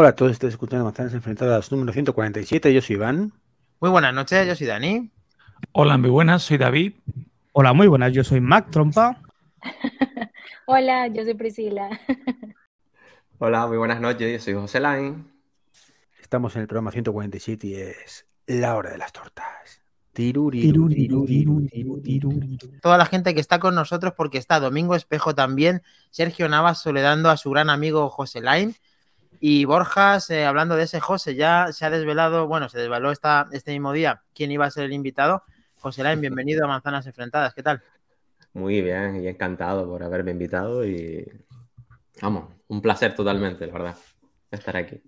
Hola a todos, estáis escuchando Manzanas Enfrentadas número 147. Yo soy Iván. Muy buenas noches, yo soy Dani. Hola, muy buenas, soy David. Hola, muy buenas, yo soy Mac Trompa. Hola, yo soy Priscila. Hola, muy buenas noches, yo soy José Lain. Estamos en el programa 147 y es la hora de las tortas. Toda la gente que está con nosotros porque está Domingo Espejo también, Sergio Navas soledando a su gran amigo José Lain y Borjas, eh, hablando de ese José, ya se ha desvelado, bueno, se desveló esta, este mismo día quién iba a ser el invitado. José Lain, bienvenido a Manzanas Enfrentadas, ¿qué tal? Muy bien, y encantado por haberme invitado y vamos, un placer totalmente, la verdad, estar aquí.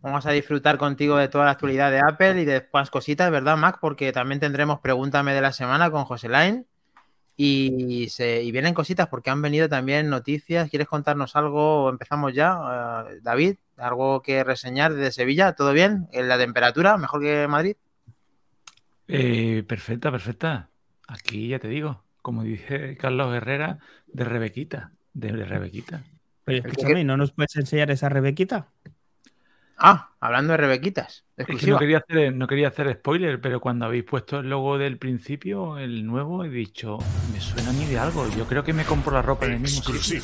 Vamos a disfrutar contigo de toda la actualidad de Apple y de después cositas, ¿verdad, Mac? Porque también tendremos Pregúntame de la semana con José Lain. Y, se, y vienen cositas porque han venido también noticias. ¿Quieres contarnos algo? Empezamos ya. Uh, David, ¿algo que reseñar desde Sevilla? ¿Todo bien? ¿En la temperatura? ¿Mejor que Madrid? Eh, perfecta, perfecta. Aquí ya te digo, como dice Carlos Herrera, de Rebequita. De, de Rebequita. Oye, escúchame, ¿no nos puedes enseñar esa Rebequita? Ah, hablando de Rebequitas. Es que no quería, hacer, no quería hacer spoiler, pero cuando habéis puesto el logo del principio, el nuevo, he dicho, me suena a mí de algo. Yo creo que me compro la ropa en el mismo sitio.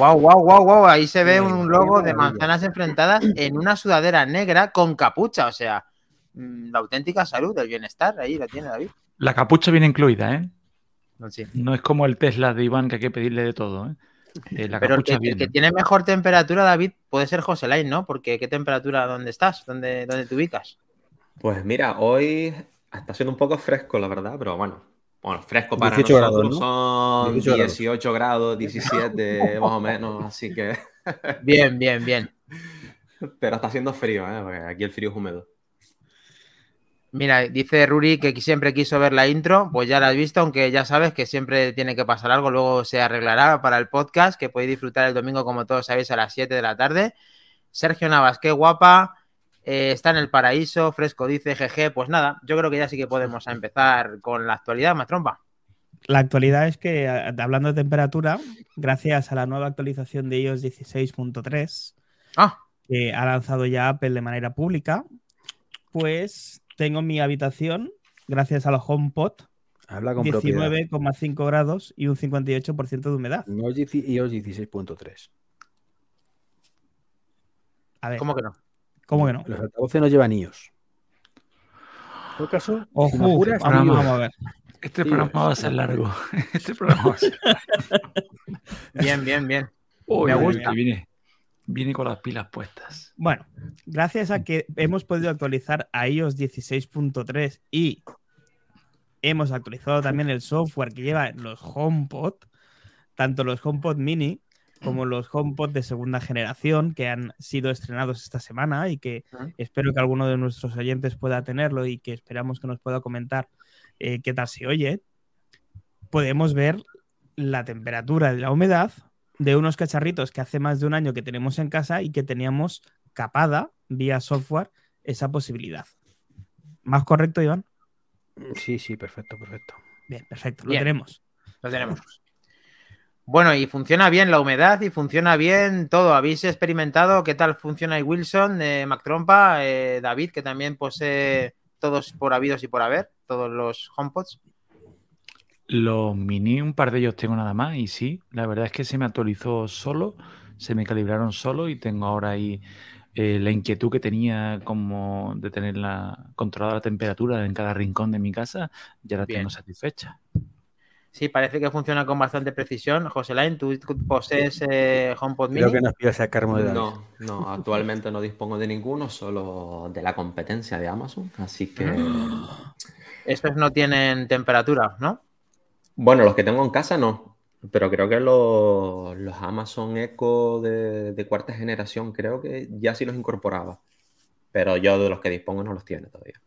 Wow, wow, wow, wow. Ahí se ve un logo de manzanas enfrentadas en una sudadera negra con capucha. O sea, la auténtica salud, el bienestar. Ahí lo tiene David. La capucha viene incluida, ¿eh? Sí. No es como el Tesla de Iván que hay que pedirle de todo, ¿eh? Eh, la Pero el que, el que tiene mejor temperatura, David, puede ser José Lain, ¿no? Porque ¿qué temperatura? ¿Dónde estás? ¿Dónde, dónde te ubicas? Pues mira, hoy está siendo un poco fresco, la verdad, pero bueno. Bueno, fresco para 18 grados, nosotros ¿no? son 18 grados. 18 grados, 17 más o menos, así que... Bien, bien, bien. Pero está haciendo frío, ¿eh? Porque aquí el frío es húmedo. Mira, dice Ruri que siempre quiso ver la intro, pues ya la has visto, aunque ya sabes que siempre tiene que pasar algo, luego se arreglará para el podcast, que podéis disfrutar el domingo, como todos sabéis, a las 7 de la tarde. Sergio Navas, qué guapa, eh, está en el paraíso, fresco, dice GG, pues nada, yo creo que ya sí que podemos empezar con la actualidad, más trompa. La actualidad es que, hablando de temperatura, gracias a la nueva actualización de iOS 16.3, Ah, que ha lanzado ya Apple de manera pública, pues tengo mi habitación, gracias a los HomePod, Habla con propiedad. 19,5 grados y un 58% de humedad. No es 10 iOS 16.3. A ver, ¿cómo que no? ¿Cómo que no? Los altavoces no llevan iOS. En todo caso, Ojo, si me apuras, vamos, a ver. Este programa va a ser largo. Este programa va a ser... Bien, bien, bien. Uy, Me gusta. que viene, viene con las pilas puestas. Bueno, gracias a que hemos podido actualizar a iOS 16.3 y hemos actualizado también el software que lleva los HomePod, tanto los HomePod mini como los HomePod de segunda generación que han sido estrenados esta semana y que espero que alguno de nuestros oyentes pueda tenerlo y que esperamos que nos pueda comentar eh, qué tal se oye. Podemos ver la temperatura de la humedad de unos cacharritos que hace más de un año que tenemos en casa y que teníamos capada vía software esa posibilidad. ¿Más correcto, Iván? Sí, sí, perfecto, perfecto. Bien, perfecto, lo Bien. tenemos. Lo tenemos. Bueno, y funciona bien la humedad y funciona bien todo. ¿Habéis experimentado qué tal funciona Wilson, eh, Mac Trompa, eh, David, que también posee todos por habidos y por haber, todos los HomePods? Los mini, un par de ellos tengo nada más y sí, la verdad es que se me actualizó solo, se me calibraron solo y tengo ahora ahí eh, la inquietud que tenía como de tener la, controlada la temperatura en cada rincón de mi casa, ya la Bien. tengo satisfecha. Sí, parece que funciona con bastante precisión. José Lain, ¿tú posees eh, HomePod Mini? Creo que nos pidas sacar modalidades. No, no, actualmente no dispongo de ninguno, solo de la competencia de Amazon, así que... Estos no tienen temperatura, ¿no? Bueno, los que tengo en casa no, pero creo que los, los Amazon Echo de, de cuarta generación creo que ya sí los incorporaba, pero yo de los que dispongo no los tiene todavía.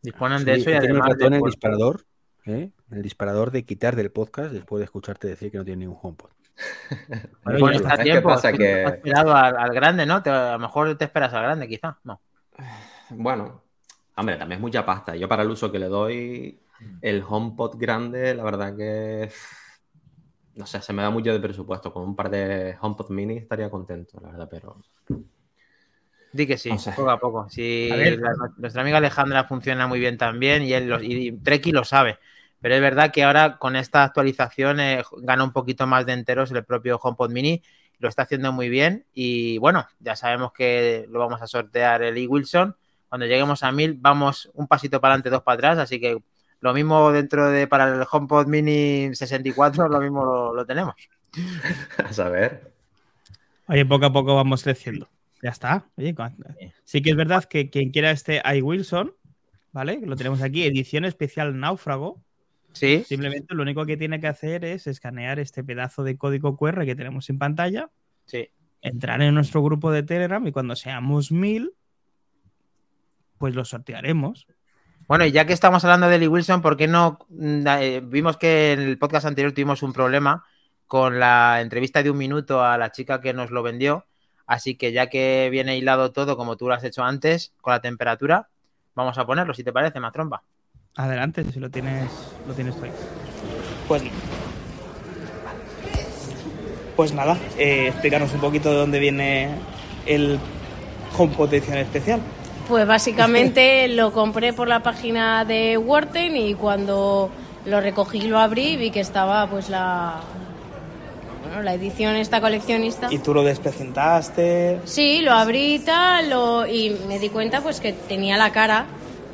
Disponen de Sí, eso y tiene un además ratón de el disparador, ¿eh? el disparador de quitar del podcast después de escucharte decir que no tiene ningún HomePod. Bueno, Bueno, está a ¿sabes qué tiempo. pasa? Que- no has esperado al, al grande, ¿no? Te- a lo mejor te esperas al grande, quizá. No. Bueno, hombre, también es mucha pasta. Yo para el uso que le doy, el HomePod grande, la verdad que no sé, se me da mucho de presupuesto. Con un par de HomePod mini estaría contento, la verdad, pero. Di que sí, poco a poco. Si A ver. la- nuestra amiga Alejandra funciona muy bien también y, él lo- y Treki lo sabe. Pero es verdad que ahora con esta actualización eh, gana un poquito más de enteros el propio HomePod Mini. Lo está haciendo muy bien. Y bueno, ya sabemos que lo vamos a sortear el E. Wilson. Cuando lleguemos a 1000, vamos un pasito para adelante, dos para atrás. Así que lo mismo dentro de para el HomePod Mini 64, lo mismo lo, lo tenemos. A saber. Oye, poco a poco vamos creciendo. Ya está. Oye, sí que es verdad que quien quiera este I Wilson, ¿vale? Lo tenemos aquí, edición especial náufrago. Sí, Simplemente lo único que tiene que hacer es escanear este pedazo de código QR que tenemos en pantalla, sí. entrar en nuestro grupo de Telegram y cuando seamos mil, pues lo sortearemos. Bueno, y ya que estamos hablando de Lee Wilson, ¿por qué no? mm, eh, vimos que en el podcast anterior tuvimos un problema con la entrevista de un minuto a la chica que nos lo vendió. Así que ya que viene hilado todo, como tú lo has hecho antes, con la temperatura, vamos a ponerlo, si te parece, más trompa. Adelante, si lo tienes, lo tienes tú ahí. Pues, pues nada, eh, explícanos un poquito de dónde viene el HomePod edición especial. Pues básicamente lo compré por la página de Worten y cuando lo recogí y lo abrí vi que estaba pues la bueno, la edición esta coleccionista. Y tú lo desprecentaste. Sí, lo abrí y tal lo- y me di cuenta pues que tenía la cara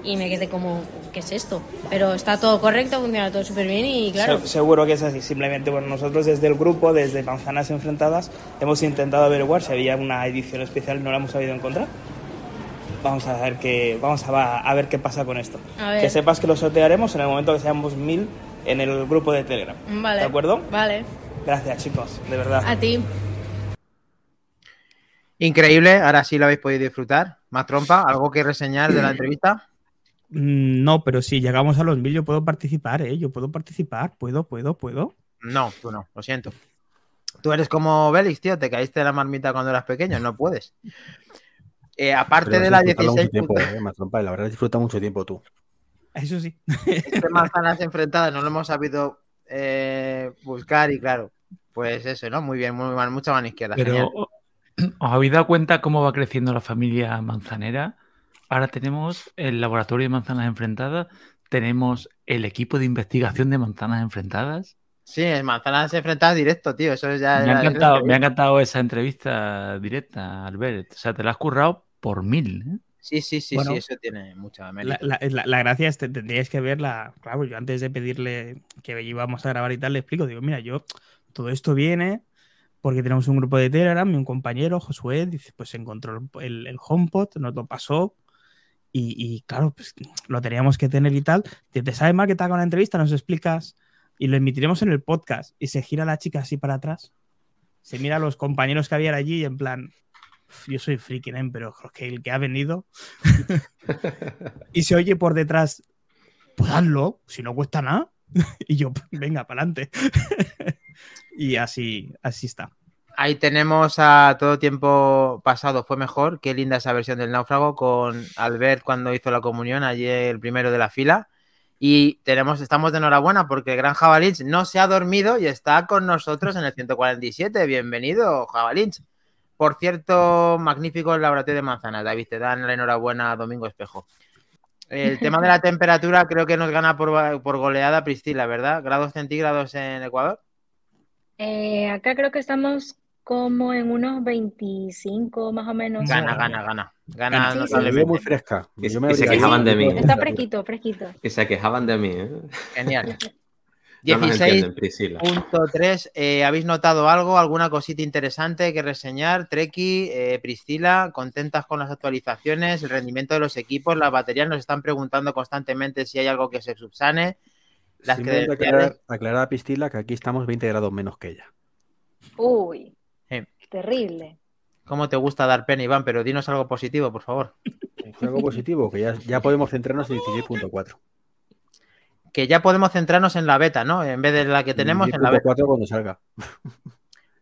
y me quedé como ¿qué es esto? Pero está todo correcto, funciona todo súper bien y claro. Se- seguro que es así. Simplemente, bueno, nosotros desde el grupo, desde Manzanas Enfrentadas, hemos intentado averiguar si había una edición especial y no la hemos sabido encontrar. Vamos a ver qué, vamos a, a ver qué pasa con esto. Que sepas que lo sortearemos en el momento que seamos mil en el grupo de Telegram. Vale. ¿De acuerdo? Vale. Gracias, chicos, de verdad. A ti. Increíble, ahora sí lo habéis podido disfrutar. Más trompa, ¿algo que reseñar de la entrevista? Mm, No, pero si llegamos a los mil, yo puedo participar, ¿eh? Yo puedo participar, puedo, puedo, puedo. No, tú no, lo siento. Tú eres como Bélix, tío, te caíste de la marmita cuando eras pequeño, no puedes. Eh, aparte Pero de la disfrutado 16 mucho tiempo, eh, Matrompa, la verdad disfruta mucho tiempo tú. Eso sí. Estas manzanas enfrentadas no lo hemos sabido eh, buscar y claro, pues eso, ¿no? Muy bien, muy mal, mucha mano izquierda. Pero, genial. ¿os habéis dado cuenta cómo va creciendo la familia manzanera? Ahora tenemos el laboratorio de manzanas enfrentadas, tenemos el equipo de investigación de manzanas enfrentadas. Sí, en manzanas enfrentadas directo, tío, eso ya Me ha, encantado, me ha encantado esa entrevista directa, Albert. O sea, te la has currado por mil. ¿eh? Sí, sí, sí, Bueno, sí, eso tiene mucha La, mérito. la- la- la gracia es que tendríais que verla. Claro, yo antes de pedirle que íbamos a grabar y tal, le explico. Digo, mira, yo, todo esto viene porque tenemos un grupo de Telegram y un compañero, Josué, dice, pues encontró el, el HomePod, nos lo pasó. Y, y, claro, pues lo teníamos que tener y tal. Te, te sabe mal que te haga una entrevista, nos explicas y lo emitiremos en el podcast. Y se gira la chica así para atrás. Se mira a los compañeros que había allí y en plan, "Uf, yo soy friki, nen, pero creo que el que ha venido y se oye por detrás, pues hazlo, si no cuesta nada. y yo, venga, para adelante. y así, así está. Ahí tenemos a todo tiempo pasado fue mejor. Qué linda esa versión del náufrago con Albert cuando hizo la comunión, allí el primero de la fila. Y tenemos, estamos de enhorabuena porque el gran Javalinch no se ha dormido y está con nosotros en el 147. Bienvenido, Javalinch. Por cierto, magnífico el laboratorio de manzanas, David. Te dan la enhorabuena, Domingo Espejo. El tema de la temperatura creo que nos gana por, por goleada Priscila, ¿verdad? Grados centígrados en Ecuador. Eh, acá creo que estamos como en unos 25 más o menos. Gana, gana, gana. Gana Sí, sí. La veo muy fresca. Y- Yo me y se quejaban de mí. Está fresquito, fresquito. Que se quejaban de mí, ¿eh? Genial. No nos 16 entienden, Priscila. Punto 3. eh, ¿Habéis notado algo? ¿Alguna cosita interesante que reseñar? Treki, eh, Priscila, contentas con las actualizaciones, el rendimiento de los equipos, las baterías nos están preguntando constantemente si hay algo que se subsane. Las Simplemente aclarar, aclarar a Pistila que aquí estamos 20 grados menos que ella. Uy, Sí. terrible. ¿Cómo te gusta dar pena, Iván? Pero dinos algo positivo, por favor. Algo positivo, que ya, ya podemos centrarnos en 16.4. Que ya podemos centrarnos en la beta, ¿no? En vez de la que tenemos en la beta. 16.4 cuando salga.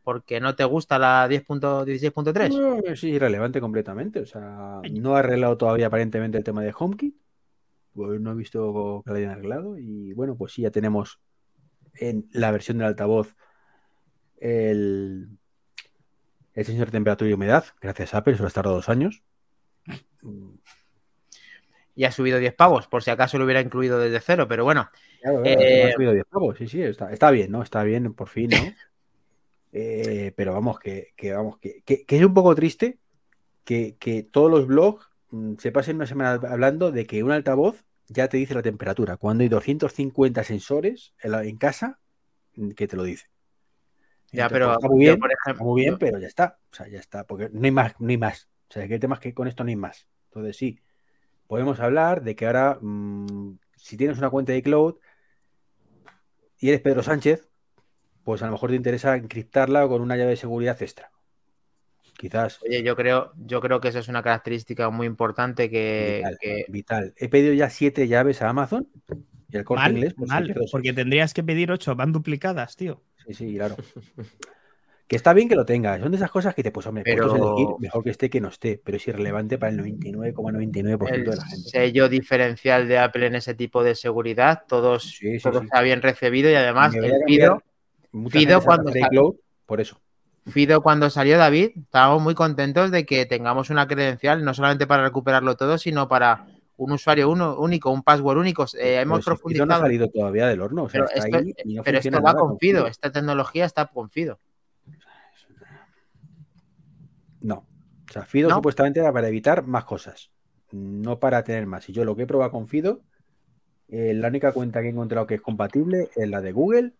Porque no te gusta la 10.16.3. No, es irrelevante completamente. O sea, no ha arreglado todavía aparentemente el tema de HomeKit. Pues no he visto que lo hayan arreglado. Y bueno, pues sí, ya tenemos en la versión del altavoz el, el sensor de temperatura y humedad, gracias a Apple, solo ha tardado dos años. Y ha subido 10 pavos, por si acaso lo hubiera incluido desde cero, pero bueno. Claro, Eh, ha subido 10 pavos, sí, sí, está, está bien, ¿no? Está bien, por fin, ¿no? Eh, pero vamos, que, que vamos, que, que- que es un poco triste que, que todos los blogs mm, se pasen una semana hablando de que un altavoz ya te dice la temperatura, cuando hay 250 sensores en, la- en casa mm, que te lo dice. Ya, Entonces, pero está muy bien, por está ejemplo, muy bien, pero ya está. O sea, ya está, porque no hay más, no hay más. O sea, que el tema es que con esto no hay más. Entonces, sí, podemos hablar de que ahora, mm, si tienes una cuenta de cloud y eres Pedro Sánchez, pues a lo mejor te interesa encriptarla con una llave de seguridad extra. Quizás Oye, yo creo, yo creo que eso es una característica muy importante que, vital, que- vital. He pedido ya siete llaves a Amazon y el corte Mal, inglés. si mal, porque tendrías que pedir ocho, van duplicadas, tío. Sí, sí, claro. Que está bien que lo tengas. Son de esas cosas que te, pues, hombre, Pero- puedes elegir mejor que esté que no esté, pero es irrelevante para el 99,99% el de la gente. sello diferencial de Apple en ese tipo de seguridad, todos, Sí, sí, todo sí. está bien recibido y además el gente se cuando por eso. Fido cuando salió David, estábamos muy contentos de que tengamos una credencial no solamente para recuperarlo todo, sino para un usuario uno, único, un password único. Eh, Pero hemos Fido no ha profundizado. salido todavía del horno. O sea, pero está esto, ahí y no pero funciona esto va nada con Fido, esta tecnología está con Fido. No. O sea, Fido ¿No? supuestamente era para evitar más cosas, no para tener más. Y yo lo que he probado con Fido, eh, la única cuenta que he encontrado que es compatible es la de Google.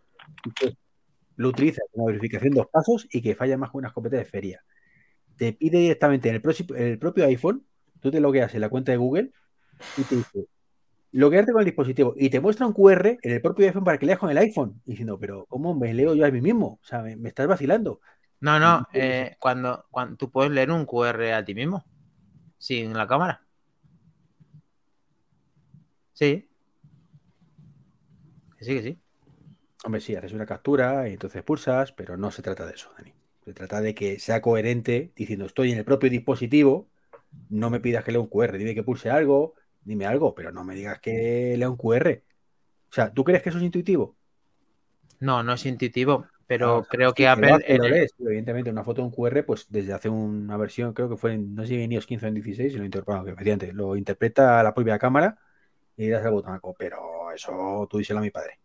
lo utiliza como verificación dos pasos y que falla más que una escopeta de feria. Te pide directamente en el, propio iPhone, tú te logueas en la cuenta de Google y te dice loguearte con el dispositivo y te muestra un QR en el propio iPhone para que leas con el iPhone. Y diciendo, pero ¿cómo me leo yo a mí mismo? O sea, me, me estás vacilando. No, no, eh, cuando, cuando tú puedes leer un QR a ti mismo, sin la cámara. Sí. Sí, que sí. Hombre, sí, haces una captura y entonces pulsas, pero no se trata de eso, Dani. Se trata de que sea coherente diciendo estoy en el propio dispositivo, no me pidas que lea un QR, dime que pulse algo, dime algo, pero no me digas que lea un QR. O sea, ¿tú crees que eso es intuitivo? No, no es intuitivo, pero Ah, creo sí, que Apple. lo en lees, pero evidentemente, una foto de un QR, pues desde hace una versión, creo que fue en, no sé si en iOS 15 o en 16, y lo, inter- bueno, que lo interpreta la propia cámara y das al botonaco, pero eso tú díselo a mi padre.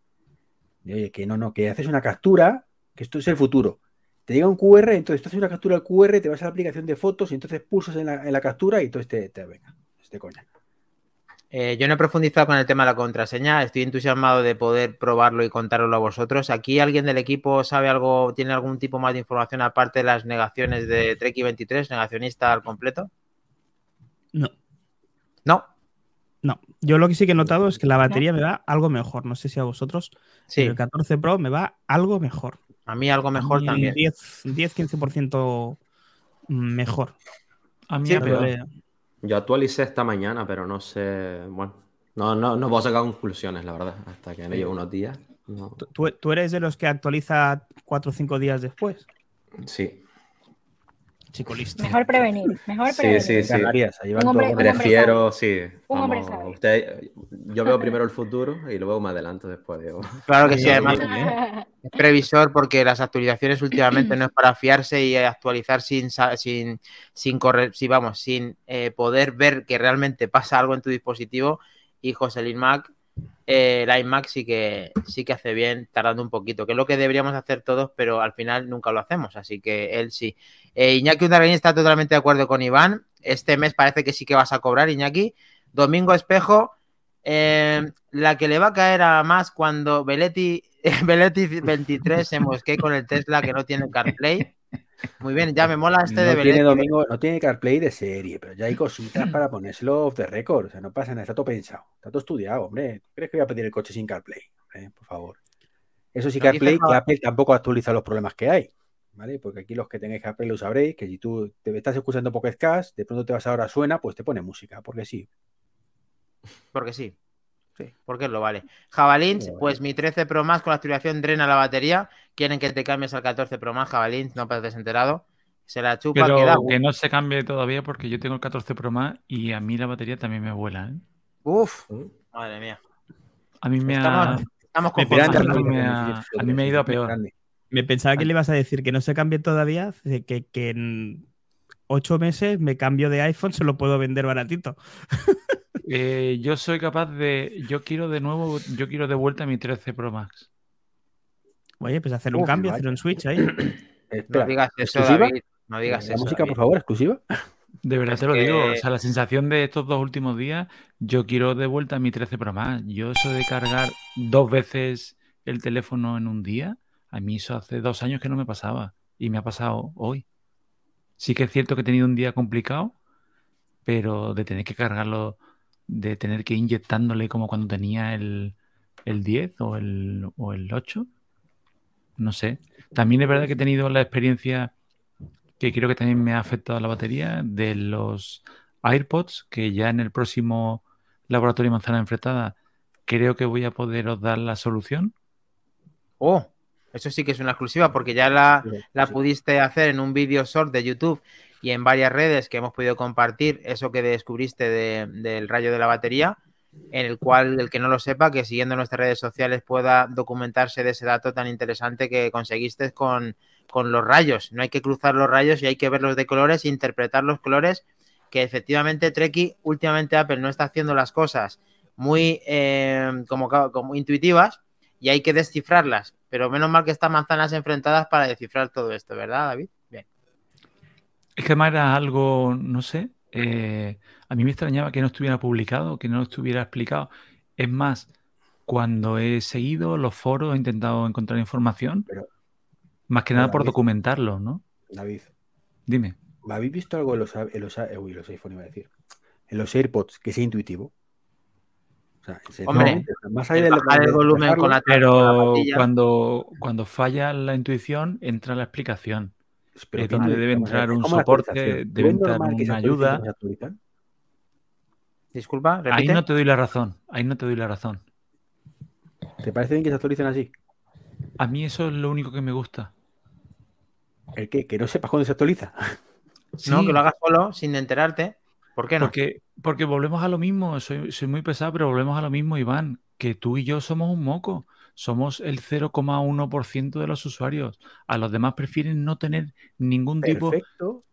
Y, oye, que no, no, que haces una captura, que esto es el futuro. Te llega un QR, entonces tú haces una captura al QR, te vas a la aplicación de fotos y entonces pulsas en la, en la captura y entonces te, te venga, es de coña. Eh, yo no he profundizado con el tema de la contraseña, estoy entusiasmado de poder probarlo y contároslo a vosotros. ¿Aquí alguien del equipo sabe algo, tiene algún tipo más de información aparte de las negaciones de Treki 23, negacionista al completo? No. No, No, yo lo que sí que he notado es que la batería me va algo mejor. No sé si a vosotros, sí, el 14 Pro me va algo mejor. a mí algo mejor mí también. 10-15% mejor. A mí Sí, pero-. Yo actualicé esta mañana, pero no sé. Bueno, no, no, no puedo sacar conclusiones, la verdad, hasta que no lleve unos días. no. ¿Tú- ¿Tú, eres de los que actualiza 4 o 5 días después? Sí, Chico listo. Mejor prevenir, mejor Sí, prevenir. sí, sí. Un hombre- un hombre prefiero, sí. Un hombre usted, yo veo primero el futuro y luego me adelanto después. digo. Claro que sí, Sí, además sí. es previsor porque las actualizaciones últimamente no es para fiarse y actualizar sin, sin, sin correr, sí, vamos, sin eh, poder ver que realmente pasa algo en tu dispositivo. Y José Luis Mac, eh, el iMac sí que, sí que hace bien tardando un poquito, que es lo que deberíamos hacer todos, pero al final nunca lo hacemos, así que él sí. Eh, Iñaki Undarguín está totalmente de acuerdo con Iván. Este mes parece que sí que vas a cobrar, Iñaki. Domingo Espejo, eh, la que le va a caer a más cuando Beletti, Beletti 23 se mosquee con el Tesla que no tiene CarPlay. Muy bien, ya me mola este no de tiene domingo, no tiene CarPlay de serie, pero ya hay cositas para ponérselo off the record. O sea, no pasa nada, está todo pensado, está todo estudiado, hombre. ¿Tú crees que voy a pedir el coche sin CarPlay? Hombre, por favor. Eso sí, CarPlay, que Apple tampoco actualiza los problemas que hay. ¿Vale? Porque aquí los que tengáis CarPlay lo sabréis, que si tú te estás escuchando Pocket Cast, de pronto te vas ahora suena, pues te pone música, porque sí. Porque sí. Sí. Porque lo vale. Jabalins, pues mi 13 Pro Max con la actualización drena la batería. Quieren que te cambies al 14 Pro Max, Jabalins, no pareces enterado. Se la chupa, Pero queda. que no se cambie todavía porque yo tengo el 14 Pro Max y a mí la batería también me vuela. ¿eh? Uf, madre mía. A mí me ha, Estamos, ha- a mí me ha ido a peor. Me pensaba que le ibas a decir que no se cambie todavía, que, que en ocho meses me cambio de iPhone, se lo puedo vender baratito. Eh, yo soy capaz de. Yo quiero de nuevo, yo quiero de vuelta mi 13 Pro Max. Oye, pues hacer un Uf, cambio, vaya. hacer un switch ahí. Espera, no digas eso, ¿exclusiva? David. No digas ¿La eso. música, David. por favor, exclusiva? De verdad Es te lo digo. O sea, la sensación de estos dos últimos días, yo quiero de vuelta mi 13 Pro Max. Yo eso de cargar dos veces el teléfono en un día, a mí eso hace dos años que no me pasaba. Y me ha pasado hoy. Sí que es cierto que he tenido un día complicado, pero de tener que cargarlo, de tener que ir inyectándole como cuando tenía el, el 10 o el, o el 8, no sé. También es verdad que he tenido la experiencia que creo que también me ha afectado la batería de los AirPods, que ya en el próximo laboratorio manzana enfrentada creo que voy a poderos dar la solución. Oh, eso sí que es una exclusiva porque ya la, Sí, la sí. pudiste hacer en un vídeo short de YouTube y en varias redes que hemos podido compartir, eso que descubriste de- del rayo de la batería, en el cual el que no lo sepa, que siguiendo nuestras redes sociales pueda documentarse de ese dato tan interesante que conseguiste con, con los rayos. No hay que cruzar los rayos y hay que verlos de colores e interpretar los colores que efectivamente Treki, últimamente Apple no está haciendo las cosas muy eh, como, como intuitivas y hay que descifrarlas. Pero menos mal que están manzanas enfrentadas para descifrar todo esto, ¿verdad, David? Es que además era algo, no sé, eh, a mí me extrañaba que no estuviera publicado, que no estuviera explicado. Es más, cuando he seguido los foros, he intentado encontrar información, Pero- más que pero nada por David- documentarlo, ¿no? David, Dime. ¿habéis visto algo en los, en los, uy, los iPhone iba a decir? En los AirPods que sea intuitivo. O sea, sinceramente, más allá El de volumen con la, con la Pero cuando, cuando falla la intuición, entra la explicación. Pero es donde debe entrar un soporte, debe ¿Es entrar una ayuda. Disculpa, repite. Ahí no te doy la razón, ahí no te doy la razón. ¿Te parece bien que se actualicen así? A mí eso es lo único que me gusta. ¿El qué? Que no sepas cuándo se actualiza. No, Sí, que lo hagas solo, sin enterarte. ¿Por qué no? Porque, porque volvemos a lo mismo, soy, soy muy pesado, pero volvemos a lo mismo, Iván, que tú y yo somos un moco, somos el 0,1% de los usuarios. A los demás prefieren no tener ningún tipo, Perfecto.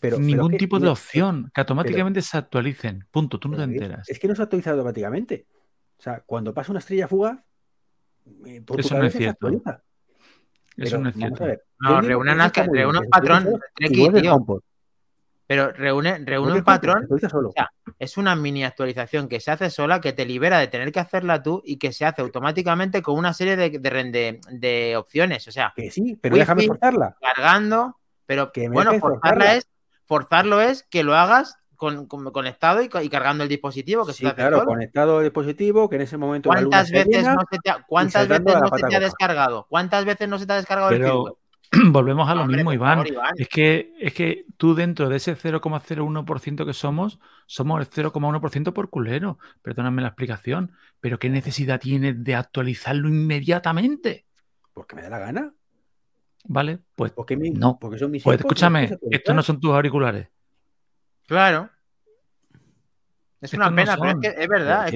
Pero, pero ningún que- tipo de no, opción, que automáticamente se actualicen. Punto, tú no te es- enteras. Es que no se actualiza automáticamente. O sea, cuando pasa una estrella fugaz, eh, por tu Eso no es se cierto. actualiza. Eso Pero no es vamos cierto. a ver, No, reúne que un se patrón, Treki, tío. Pero reúne, reúne un el patrón. solo. O sea, es una mini actualización que se hace sola, que te libera de tener que hacerla tú y que se hace automáticamente con una serie de, de, de- de opciones. O sea, Que sí, pero Wi-Fi, déjame forzarla. cargando, pero Que bueno, forzarla forzarla. es, forzarlo es que lo hagas con, con- conectado y, cargando el dispositivo que Sí, se claro, solo. conectado al dispositivo, que en ese momento la luna ¿Cuántas se veces llena, no se te ha, cuántas veces no se te ha descargado? ¿Cuántas veces no se te ha descargado el firmware? Volvemos a lo Hombre, mismo, Iván. favor, Iván. Es que, es que tú dentro de ese 0,01% que somos, somos el 0,1% por culero. Perdóname la explicación. Pero ¿qué necesidad tienes de actualizarlo inmediatamente? Porque me da la gana. ¿Vale? Pues, Porque, mi- No. porque son mis pues escúchame, estos no son tus auriculares. Claro. Es Estos una no pena, pero es que es verdad. Es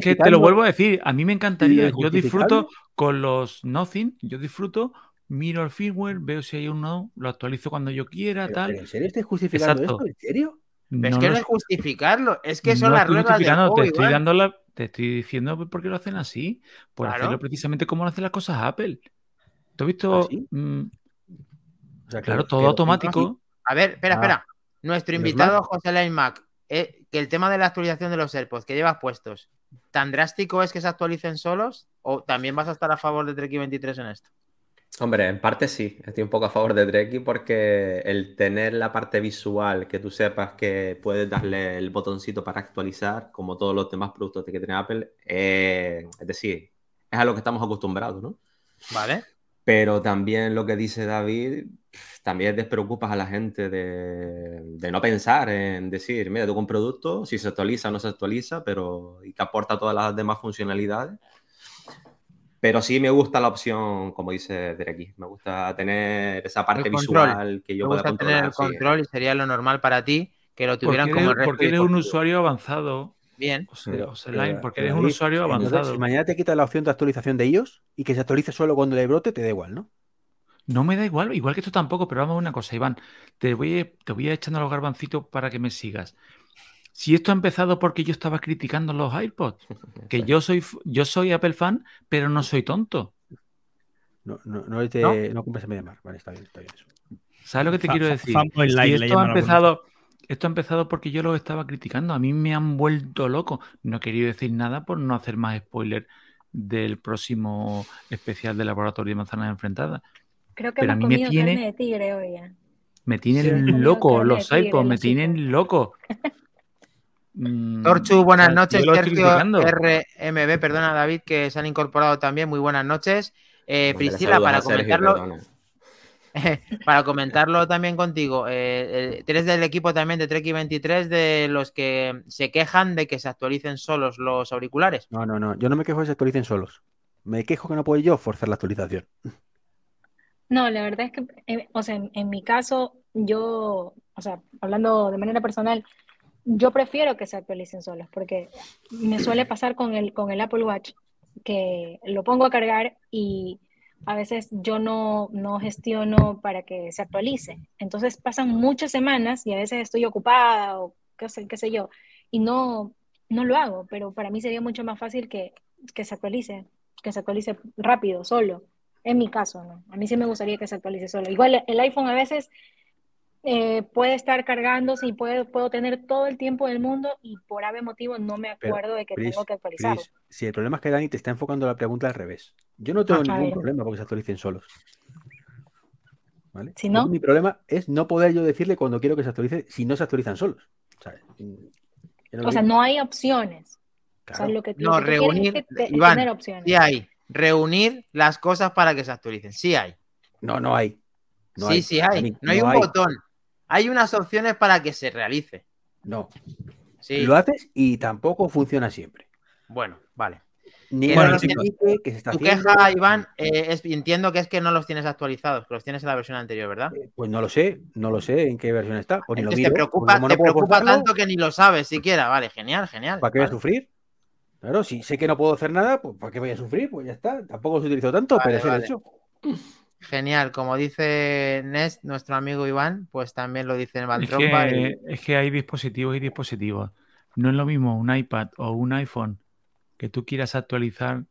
que es te lo vuelvo a decir, a mí me encantaría, ¿Y yo disfruto con los Nothing, yo disfruto, miro el firmware, veo si hay uno, lo actualizo cuando yo quiera, Pero, tal. pero ¿En serio estáis justificando Exacto. esto? ¿En serio? pero es No que no es justificarlo, es que son no las estoy reglas del juego, te estoy dando la, te estoy diciendo por qué lo hacen así, por Claro. hacerlo precisamente como lo hacen las cosas Apple. ¿Tú has visto? ¿Ah, sí? Mm, O sea, claro, todo automático. A ver, espera, Ah. espera. Nuestro ¿Y los invitado Mac? José Lain Mac, eh, que el tema de la actualización de los AirPods que llevas puestos, ¿tan drástico es que se actualicen solos? ¿O también vas a estar a favor de Treki 23 en esto? Hombre, en parte sí, estoy un poco a favor de Treki porque el tener la parte visual, que tú sepas que puedes darle el botoncito para actualizar, como todos los demás productos que tiene Apple, eh, es decir, es a lo que estamos acostumbrados, ¿no? ¿Vale? Pero también lo que dice David, también despreocupas a la gente de, de no pensar en decir, mira, tengo un producto, si se actualiza o no se actualiza, pero y que aporta todas las demás funcionalidades. Pero sí me gusta la opción, como dice Dereki, me gusta tener esa parte visual que yo Me pueda gusta tener el sí. control y sería lo normal para ti que lo Porque tuvieran como el resto porque eres un usuario avanzado, Bien. Pero- pero- Lain, porque eres un usuario entonces, avanzado. si mañana te quitas la opción de actualización de ellos y que se actualice solo cuando le brote, te da igual, ¿no? No me da igual, igual que tú tampoco, pero vamos a una cosa, Iván. Te voy, te voy echando los garbancitos para que me sigas. Si esto ha empezado porque yo estaba criticando los iPods, que yo soy, yo soy Apple fan, pero no soy tonto. No, no, no es de. No, cumples a media mar. Vale, está bien, está bien eso. ¿Sabes lo que te Fa- quiero fa- decir? Si esto, ha empezado, esto ha empezado porque yo lo estaba criticando. A mí me han vuelto loco. No he querido decir nada por no hacer más spoiler del próximo especial de Laboratorio de Manzanas Enfrentadas. Creo que Pero a hemos mí me comido tiene- carne de tigre hoy ya. Me tienen Sí. Loco los iPods, me los tienen loco. Mm, Torchu, buenas noches. Sergio. RMB, perdona David, que se han incorporado también. Muy buenas noches. Eh, Priscila, para Sergio, comentarlo, perdona. para comentarlo también contigo, eh, eh, eres del equipo también de Trek 23 de los que se quejan de que se actualicen solos los auriculares. No, no, no. Yo no me quejo de que se actualicen solos. Me quejo que no puedo yo forzar la actualización. No, la verdad es que, eh, o sea, en, en mi caso, yo, o sea, hablando de manera personal, yo prefiero que se actualicen solos, porque me suele pasar con el, con el Apple Watch, que lo pongo a cargar y a veces yo no, no gestiono para que se actualice. Entonces pasan muchas semanas y a veces estoy ocupada o qué sé, qué sé yo, y no, no lo hago, pero para mí sería mucho más fácil que, que se actualice, que se actualice rápido, solo. En mi caso, ¿no? A mí sí me gustaría que se actualice solo. Igual el iPhone a veces eh, puede estar cargándose y puede, puedo tener todo el tiempo del mundo y por ave motivo no me Pero, acuerdo de que tengo que actualizarlo. Si el problema es que Dani te está enfocando la pregunta al revés. Yo no tengo Ah, ningún problema porque se actualicen solos. ¿Vale? Si no- mi problema es no poder yo decirle cuando quiero que se actualice si no se actualizan solos. O sea, mm, no O sea, digo. no hay opciones. O sea, Claro. lo que, lo No, que quieres es reunir, que te- Iván, tener opciones. sí hay. Reunir las cosas para que se actualicen. Sí hay. No, no hay. No sí, hay. sí hay. No hay un botón. Hay unas opciones para que se realice. No. Sí. Lo haces y tampoco funciona siempre. Bueno, vale. Ni Bueno, te chicos, que se está Tu haciendo. queja, Iván, eh, es- entiendo que es que no los tienes actualizados, que los tienes en la versión anterior, ¿verdad? Eh, Pues no lo sé, no lo sé en qué versión está. Pues ni lo miro. te preocupa, no te tanto que ni lo sabes siquiera. Vale, genial, genial. ¿Para qué voy a Vale. sufrir? Claro, si sé que no puedo hacer nada, pues ¿para qué voy a sufrir? Pues ya está. Tampoco se utilizó tanto, Vale, pero es el vale. hecho. Genial, como dice Nest, nuestro amigo Iván, pues también lo dice en Van Es que, y- es que hay dispositivos y dispositivos. No es lo mismo un iPad o un iPhone que tú quieras actualizar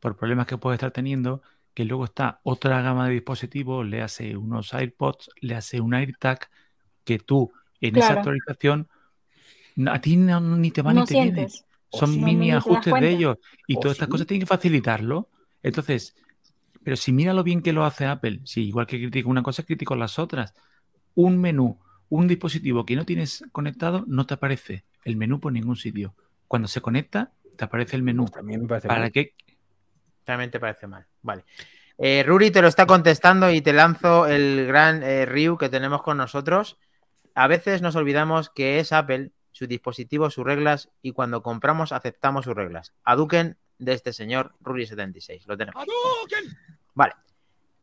por problemas que puedes estar teniendo, que luego está otra gama de dispositivos, le hace unos AirPods, le hace un AirTag, que tú en esa actualización a ti no- ni te va No ni te sientes. Son mini ni ajustes de ellos y ¿O todas estas cosas tienen que facilitarlo. Entonces, pero si mira lo bien que lo hace Apple, si igual que critico una cosa, critico las otras. Un menú, un dispositivo que no tienes conectado, no te aparece el menú por ningún sitio. Cuando se conecta, te aparece el menú. Pues también me parece ¿Para mal. qué? Realmente te parece mal. Vale. Eh, Ruri te lo está contestando y te lanzo el gran eh, Ryu que tenemos con nosotros. A veces nos olvidamos que es Apple, sus dispositivos, sus reglas, y cuando compramos aceptamos sus reglas. Aduken de este señor Ruri76. Lo tenemos. Vale.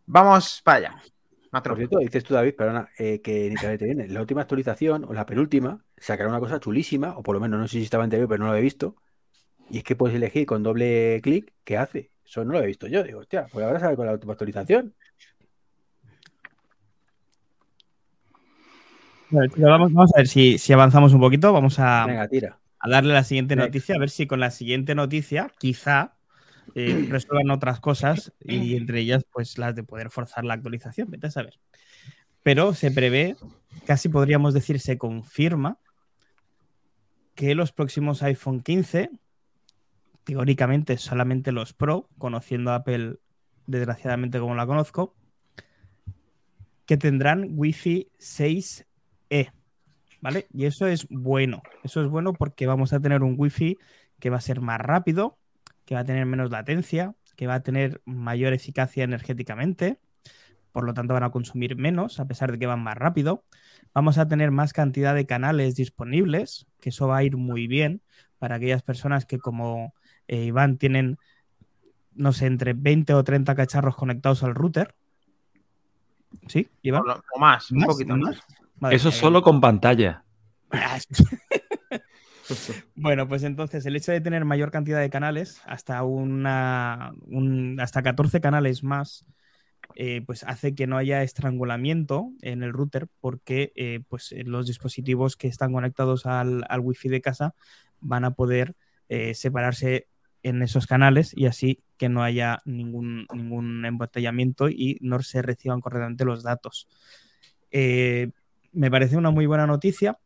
Vamos para allá. Por cierto, dices tú, David, perdona, eh, que ni te te viene. La última actualización, o la penúltima, sacaron una cosa chulísima, o por lo menos no sé si estaba anterior, pero no lo he visto. Y es que puedes elegir con doble clic qué hace. Eso no lo he visto yo. Digo, hostia, pues ahora sale con la última actualización. Bueno, vamos, vamos a ver si, si avanzamos un poquito. Vamos a, Venga, tira. a darle la siguiente Next. noticia, a ver si con la siguiente noticia quizá eh, resuelvan otras cosas y entre ellas pues las de poder forzar la actualización, vete a saber. Pero se prevé, casi podríamos decir, se confirma que los próximos iPhone 15, teóricamente solamente los Pro, conociendo a Apple desgraciadamente como la conozco, que tendrán Wi-Fi 6E. ¿Vale? Y eso es bueno. Eso es bueno porque vamos a tener un Wi-Fi que va a ser más rápido, que va a tener menos latencia, que va a tener mayor eficacia energéticamente. Por lo tanto, van a consumir menos, a pesar de que van más rápido. Vamos a tener más cantidad de canales disponibles, que eso va a ir muy bien para aquellas personas que, como eh, Iván, tienen, no sé, entre 20 o 30 cacharros conectados al router. ¿Sí, Iván? O, más, un ¿Más? poquito ¿Más? más. Madre Eso mía, solo con pantalla. Bueno, pues entonces el hecho de tener mayor cantidad de canales, hasta una un- hasta 14 canales más eh, pues hace que no haya estrangulamiento en el router porque eh, pues los dispositivos que están conectados al, al wifi de casa van a poder eh, separarse en esos canales y así que no haya ningún, ningún embotellamiento y no se reciban correctamente los datos. Eh, me parece una muy buena noticia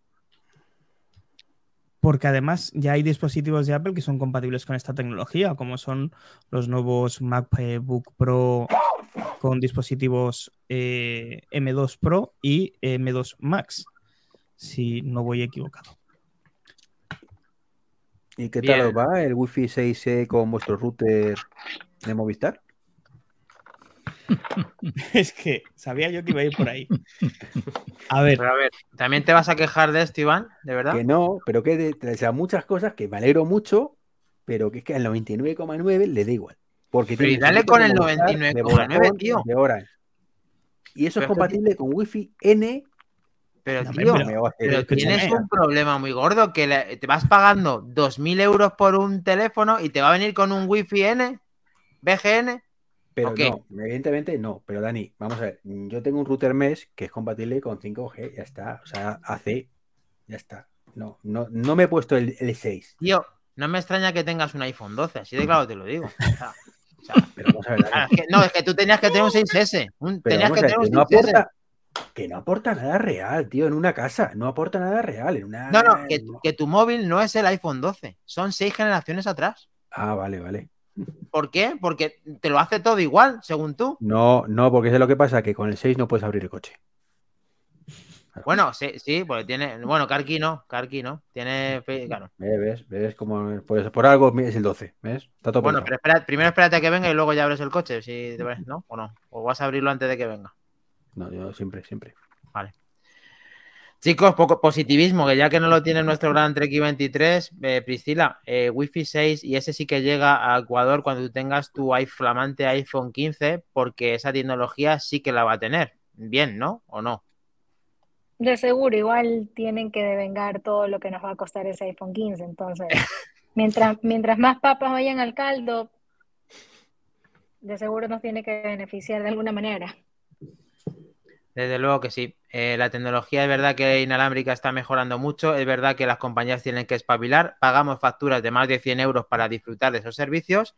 porque además ya hay dispositivos de Apple que son compatibles con esta tecnología, como son los nuevos MacBook Pro con dispositivos eh, M2 Pro y M2 Max, si no voy equivocado. ¿Y qué Bien. tal os va el Wi-Fi 6E con vuestro router de Movistar? Es que sabía yo que iba a ir por ahí. A ver, Pero a ver, ¿también te vas a quejar de esto, Iván? ¿De verdad? Que no, pero que de, o sea, muchas cosas que me alegro mucho, pero que es que al 99,9 le da igual. Porque Pero y dale con el Movistar, de 99,9, Vodafone, tío. de Orange. Y eso Pero es que compatible con Wi-Fi N. Pero, No, tío, pero- tienes un problema muy gordo que le- te vas pagando 2.000 euros por un teléfono y te va a venir con un Wi-Fi N, BGN. Pero no, evidentemente no. Pero Dani, vamos a ver. Yo tengo un router mesh que es compatible con 5G, ya está. O sea, AC, ya está. No, no, no me he puesto el, el 6. Tío, no me extraña que tengas un iPhone 12, así de claro te lo digo. O sea, o sea, Pero vamos a ver, Dani. claro, es que- no, es que tú tenías que tener un 6S. un- tenías que ver, tener un que no 6S. aporta, que no aporta nada real, tío, en una casa. No aporta nada real. En una... No, no, que, que tu móvil no es el iPhone 12, son seis generaciones atrás. Ah, vale, vale. ¿Por qué? Porque te lo hace todo igual, según tú. No, no, porque es lo que pasa, que con el 6 no puedes abrir el coche. Bueno, sí, sí, porque tiene. Bueno, Karki no, Karki no. Tiene. Claro. ¿Ves? ¿Ves? Como, pues por algo es el 12, ¿ves? Está todo Bueno, pero espera, primero espérate a que venga y luego ya abres el coche, si te ves, ¿no? O no. O vas a abrirlo antes de que venga. No, yo siempre, siempre. Chicos, poco positivismo, que ya que no lo tiene nuestro gran Trek 23, eh, Priscila, eh, Wi-Fi 6 y ese sí que llega a Ecuador cuando tú tengas tu flamante iPhone 15, porque esa tecnología sí que la va a tener. Bien, ¿no? ¿O no? De seguro, igual tienen que devengar todo lo que nos va a costar ese iPhone 15. Entonces, mientras, mientras más papas vayan al caldo, de seguro nos tiene que beneficiar de alguna manera. Desde luego que sí. Eh, la tecnología es verdad que inalámbrica está mejorando mucho. Es verdad que las compañías tienen que espabilar. Pagamos facturas de más de 100 euros para disfrutar de esos servicios.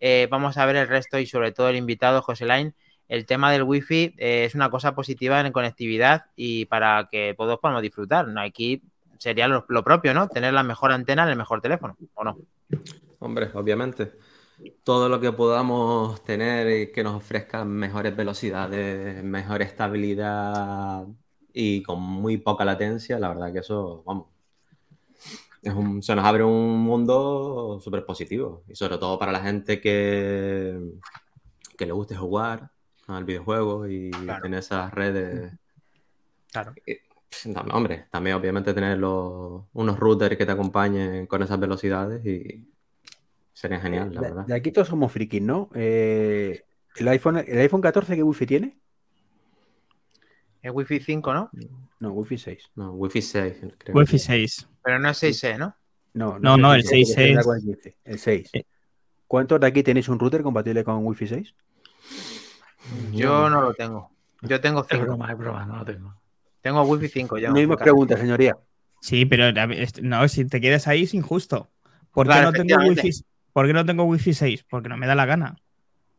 Eh, vamos a ver el resto y sobre todo el invitado, José Lain. El tema del wifi eh, es una cosa positiva en conectividad y para que todos podamos disfrutar. Aquí sería lo, lo propio, ¿no? Tener la mejor antena en el mejor teléfono, ¿o no? Hombre, obviamente. Todo lo que podamos tener y que nos ofrezca mejores velocidades, mejor estabilidad y con muy poca latencia, la verdad que eso, vamos, es un- se nos abre un mundo súper positivo. Y sobre todo para la gente que, que le guste jugar al videojuego y Claro. tener esas redes. Claro. No, hombre, también obviamente tener los- unos routers que te acompañen con esas velocidades y sería genial, la De, verdad. de aquí todos somos frikis, ¿no? Eh, el, iPhone, ¿El iPhone 14 qué wifi tiene? Es Wi-Fi 5, ¿no? No, wifi 6. No, Wi-Fi 6, creo. Wi-Fi 6. Pero no es 6E, ¿no? No, No, es no, el 6, 6 porque es- con el 15, El 6. Eh. ¿Cuántos de aquí tenéis un router compatible con Wi-Fi 6? Yo no lo tengo. Yo tengo Es 5. broma, es broma, no lo tengo. Tengo Wi-Fi 5 yo. No hay más preguntas, señoría. Sí, pero no, si te quedas ahí es injusto. ¿Por qué, Claro, no tengo wifi, ¿Por qué no tengo Wi-Fi 6? Porque no me da la gana.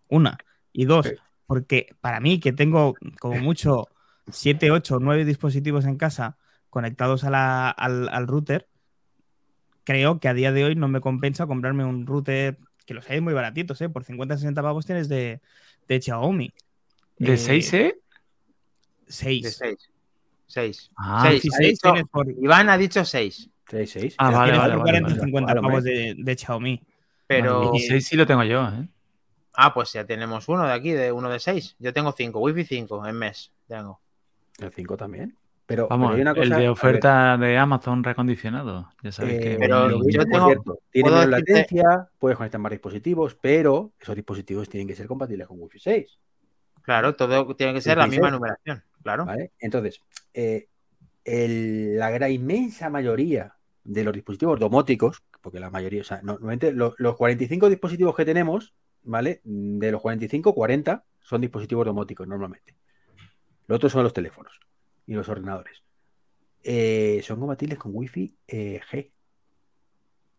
Una. Y dos, porque para mí, que tengo como mucho 7, 8, 9 dispositivos en casa conectados a la- al, al router, creo que a día de hoy no me compensa comprarme un router que los hay muy baratitos, ¿eh? Por 50, 60 pavos tienes de, de Xiaomi. ¿De Eh, 6E? 6. De 6. 6. Ah, Seis. 16 Ha dicho- por, Iván ha dicho 6. 6, 6. Ah, vale, vale, por vale, 40, vale. 50 Vale, pavos de, de Xiaomi. Pero. El 6 sí lo tengo yo, ¿eh? Ah, pues ya tenemos uno de aquí, de uno de 6. Yo tengo 5. Wi-Fi 5 en mes. Tengo. El 5 también. Pero, Vamos, pero hay una el cosa- a de oferta de Amazon recondicionado. Ya sabéis eh, que. Pero lo que yo tengo- cierto. Tiene menos decirte- latencia, puedes conectar más dispositivos, pero esos dispositivos tienen que ser compatibles con Wi-Fi 6. Claro, todo tiene que ser la Wi-Fi misma 6. numeración. Claro. ¿vale? Entonces, eh, el- la gran inmensa mayoría de los dispositivos domóticos, porque la mayoría, o sea, no- normalmente lo- los 45 dispositivos que tenemos, ¿vale? De los 45, 40 son dispositivos domóticos normalmente. Los otros son los teléfonos y los ordenadores. Eh, son compatibles con Wi-Fi eh, G.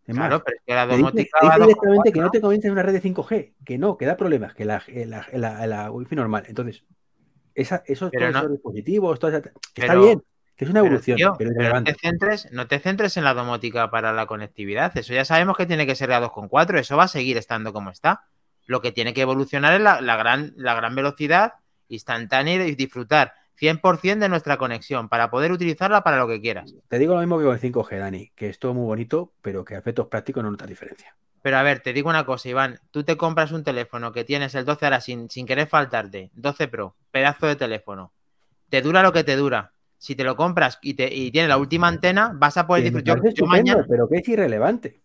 Es más, Claro, pero es que la te dice- domótica te dice directamente que 2,4, no te conviene en una red de 5G, que no, que da problemas, que la, la, la- la Wi-Fi normal. Entonces, esa, esos, todos no- esos dispositivos, toda esa- está pero- bien, que es una Pero, evolución, tío, pero pero no, te centres, no te centres en la domótica para la conectividad. Eso ya sabemos que tiene que ser a 2,4. Eso va a seguir estando como está. Lo que tiene que evolucionar es la, la gran, la gran velocidad instantánea y disfrutar 100% de nuestra conexión para poder utilizarla para lo que quieras. Te digo lo mismo que con el 5G, Dani, que es todo muy bonito, pero que a efectos prácticos no notas diferencia. Pero a ver, te digo una cosa, Iván. Tú te compras un teléfono que tienes el 12 ahora sin, sin querer faltarte, 12 Pro, pedazo de teléfono. Te dura lo que te dura. Si te lo compras y, te, y tiene la última antena, vas a poder disfrutar. Yo, parece yo estupendo, mañana, pero que es irrelevante.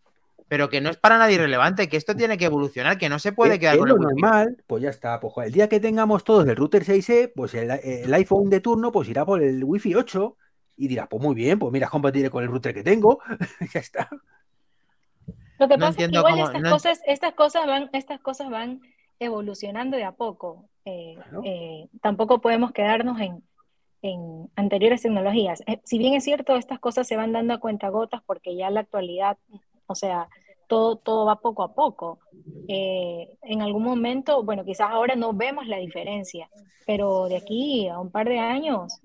pero que no es para nadie irrelevante, que esto tiene que evolucionar, que no se puede Es- quedar es con lo el wifi. normal, pues ya está. Pues, joder, el día que tengamos todos el router 6E, pues el, el iPhone de turno pues irá por el Wi-Fi 8 y dirá, pues muy bien, pues mira, es compatible con el router que tengo. ya está. Lo que No pasa es que igual cómo- estas no- cosas, estas cosas van, estas cosas van evolucionando de a poco. Eh, eh, tampoco podemos quedarnos en, en anteriores tecnologías. Eh, si bien es cierto, estas cosas se van dando a cuentagotas porque ya en la actualidad, o sea, todo, todo va poco a poco. Eh, en algún momento, bueno, quizás ahora no vemos la diferencia, pero de aquí a un par de años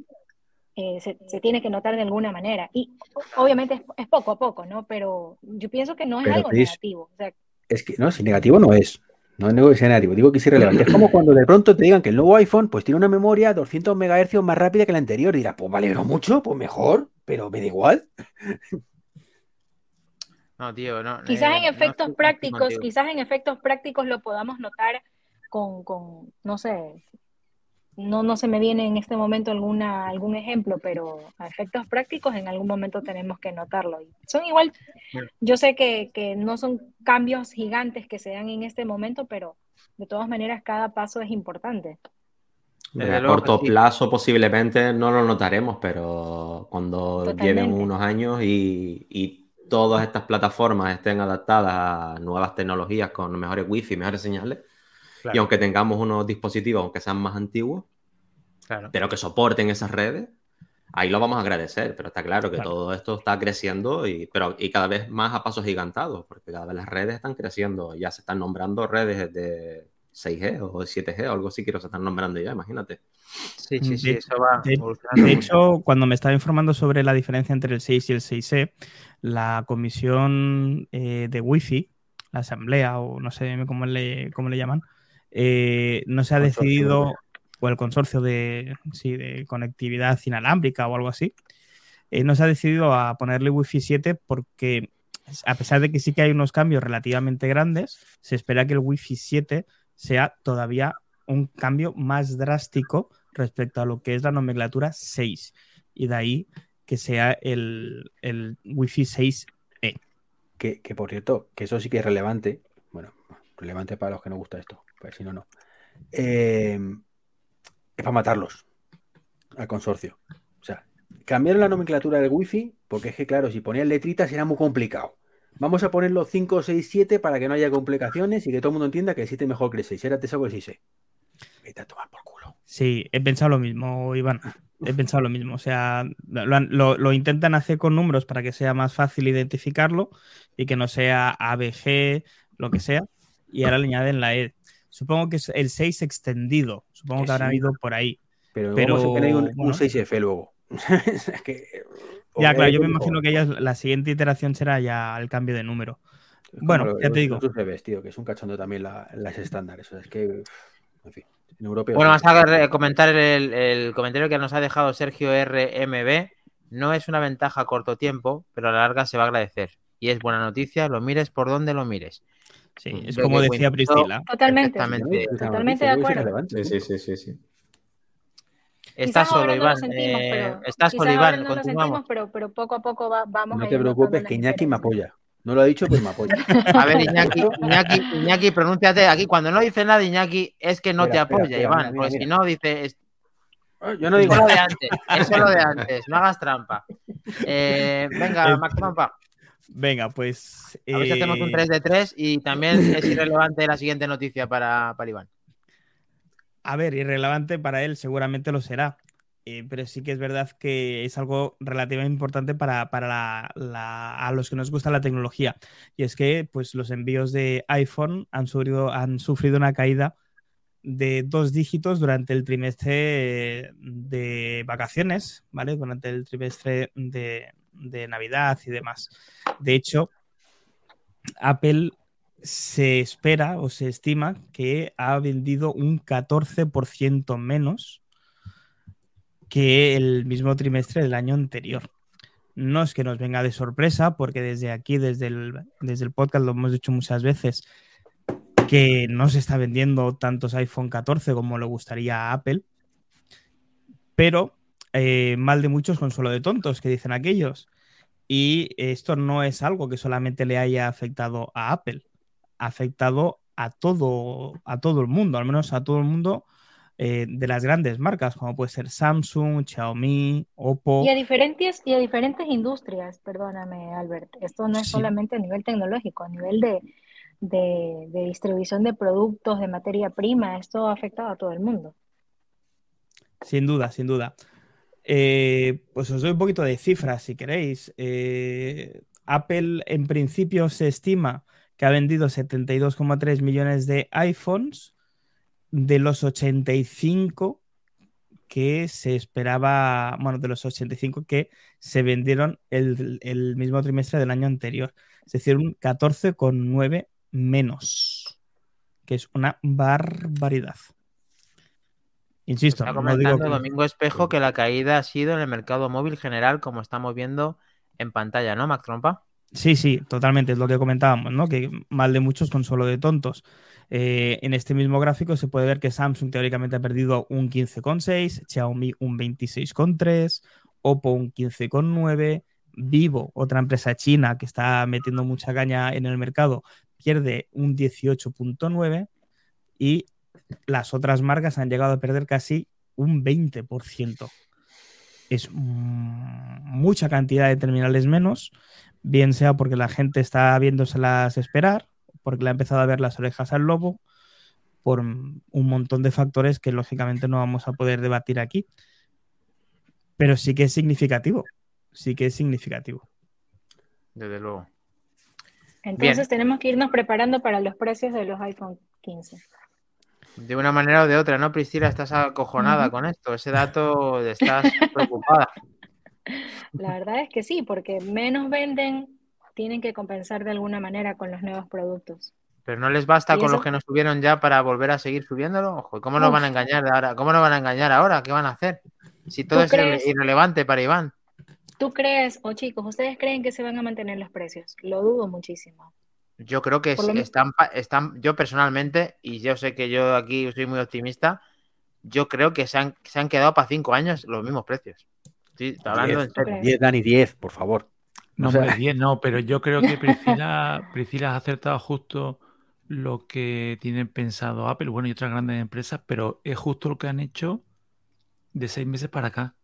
eh, se, se tiene que notar de alguna manera. Y obviamente es, es poco a poco, ¿no? Pero yo pienso que no es Pero, algo negativo. O sea, Es que no, si negativo no es. No digo que sea negativo, digo que es irrelevante. Es como cuando de pronto te digan que el nuevo iPhone pues tiene una memoria 200 MHz más rápida que la anterior. Dirás, pues me alegro mucho, pues mejor, pero me da igual. No, tío, no. quizás eh, en no efectos no prácticos, quizás en efectos prácticos lo podamos notar con, con, no sé, no, no se me viene en este momento alguna, algún ejemplo, pero a efectos prácticos en algún momento tenemos que notarlo. Y son igual, yo sé que, que no son cambios gigantes que se dan en este momento, pero de todas maneras cada paso es importante. Desde a corto sí. plazo posiblemente no lo notaremos, pero cuando Totalmente. lleven unos años y, y todas estas plataformas estén adaptadas a nuevas tecnologías con mejores wifi, mejores señales, Claro. y aunque tengamos unos dispositivos, aunque sean más antiguos, Claro. pero que soporten esas redes, ahí lo vamos a agradecer, pero está claro que Claro. todo esto está creciendo y, pero, y cada vez más a pasos gigantados, porque cada vez las redes están creciendo, ya se están nombrando redes de 6G o 7G o algo así, quiero se están nombrando ya, imagínate. Sí, sí, sí, De- eso va de- evolucionando De hecho, cuando me estaba informando sobre la diferencia entre el 6 y el 6E, la comisión eh, de Wi-Fi, la asamblea o no sé cómo le, cómo le llaman, eh, no se ha Consorcio. decidido, o el consorcio de, sí, de conectividad inalámbrica o algo así, eh, no se ha decidido a ponerle Wi-Fi 7 porque a pesar de que sí que hay unos cambios relativamente grandes, se espera que el Wi-Fi 7 sea todavía un cambio más drástico respecto a lo que es la nomenclatura 6. Y de ahí que sea el, el Wi-Fi 6. Que, que, por cierto, que eso sí que es relevante. Bueno, relevante para los que no gusta esto, pues si no, no. Eh, es para matarlos al consorcio. O sea, cambiaron la nomenclatura del wifi porque es que, claro, si ponían letritas era muy complicado. Vamos a ponerlo 5, 6, 7 para que no haya complicaciones y que todo el mundo entienda que el 7 es mejor que el 6. Era te saco el 6. Vete a tomar por culo. Sí, he pensado lo mismo, Iván. He pensado lo mismo. O sea, lo- lo intentan hacer con números para que sea más fácil identificarlo y que no sea ABG, lo que sea. Y ahora le añaden la E. Supongo que es el 6 extendido. Supongo Que que habrá sí. ido por ahí. Pero, Pero, vamos a tener un, un bueno. 6F luego. es que, Ya, claro, yo me imagino que la siguiente iteración será ya el cambio de número. Bueno, lo- ya te digo. tío, que es un cachondo también la- las estándares. O sea, es que, en fin, en Europa. Bueno, vamos a comentar el, el comentario que nos ha dejado Sergio RMB. No es una ventaja a corto tiempo, pero a la larga se va a agradecer. Y es buena noticia, lo mires por donde lo mires. Sí, es como decía Priscila. Totalmente. Totalmente de acuerdo. Sí, sí, sí, sí, sí. Estás solo, Iván. eh, estás solo, Iván. no lo Continuamos. sentimos, pero, pero poco a poco va- vamos No a te preocupes, que Iñaki me apoya. No lo ha dicho, pero me apoya. A ver, Iñaki, Iñaki, Iñaki, pronúnciate aquí. Cuando no dice nada, Iñaki, es que no Espera, te apoya, espera, Iván. mira, mira, porque si no, dice. es- Ah, Yo no digo lo de nada. antes. Eso es lo de antes. No hagas trampa. Eh, venga, Eh, Max Trompa. Venga, pues. A ver si hacemos un eh, 3 de 3 y también es irrelevante la siguiente noticia para, para Iván. a ver, irrelevante para él seguramente lo será. Eh, pero sí que es verdad que es algo relativamente importante para, para la, a los que nos gusta la tecnología. Y es que pues, los envíos de iPhone han sufrido, han sufrido una caída de dos dígitos durante el trimestre de vacaciones, ¿vale? Durante el trimestre de, de Navidad y demás. De hecho, Apple se espera o se estima que ha vendido un 14% menos que el mismo trimestre del año anterior. No es que nos venga de sorpresa, porque desde aquí, desde el, desde el podcast, lo hemos dicho muchas veces, que no se está vendiendo tantos iPhone 14 como le gustaría a Apple. Pero eh, mal de muchos, consuelo de tontos, que dicen aquellos. Y esto no es algo que solamente le haya afectado a Apple, ha afectado a todo, a todo el mundo, al menos a todo el mundo eh, de las grandes marcas, como puede ser Samsung, Xiaomi, Oppo. Y a diferentes, y a diferentes industrias, perdóname, Albert. Esto no es solamente a nivel tecnológico, a nivel de, de, distribución de productos, de materia prima, esto ha afectado a todo el mundo. Sin duda, sin duda. Eh, pues os doy un poquito de cifras si queréis. Eh, Apple en principio se estima que ha vendido 72,3 millones de iPhones de los 85 que se esperaba, bueno, de los 85 que se vendieron el, mismo trimestre del año anterior. Es decir, un 14,9 menos, que es una barbaridad. Insisto, no digo que... Domingo Espejo que la caída ha sido en el mercado móvil general, como estamos viendo en pantalla, ¿no, Max Trompa? Sí, sí, totalmente, es lo que comentábamos, ¿no? Que mal de muchos con solo de tontos. Eh, en este mismo gráfico se puede ver que Samsung teóricamente ha perdido un 15,6, Xiaomi un 26,3, Oppo un 15,9, Vivo, otra empresa china que está metiendo mucha caña en el mercado, pierde un 18,9 y las otras marcas han llegado a perder casi un 20%. Es mucha cantidad de terminales menos, bien sea porque la gente está viéndoselas esperar porque le ha empezado a ver las orejas al lobo, por un montón de factores que lógicamente no vamos a poder debatir aquí. Pero sí que es significativo, sí que es significativo. Desde luego. Entonces tenemos que irnos preparando para los precios de los iPhone 15. De una manera o de otra, ¿no, Priscila? Estás acojonada con esto. Ese dato estás preocupada. La verdad es que sí, porque menos venden tienen que compensar de alguna manera con los nuevos productos. Pero no les basta con los que nos subieron ya para volver a seguir subiéndolo. Ojo, ¿cómo nos van a engañar ahora? ¿Cómo nos van a engañar ahora? ¿Qué van a hacer? Si todo es irrelevante para Iván. ¿Tú crees, o chicos, ustedes creen que se van a mantener los precios? Lo dudo muchísimo. Yo creo que están, están, yo personalmente, y yo sé que yo aquí soy muy optimista, yo creo que se han, se han quedado para cinco años los mismos precios. Sí, hablando 10, en 10, Dani, 10, por favor. No, bien, no, pero yo creo que Priscila, Priscila ha acertado justo lo que tienen pensado Apple, bueno, y otras grandes empresas, pero es justo lo que han hecho de seis meses para acá.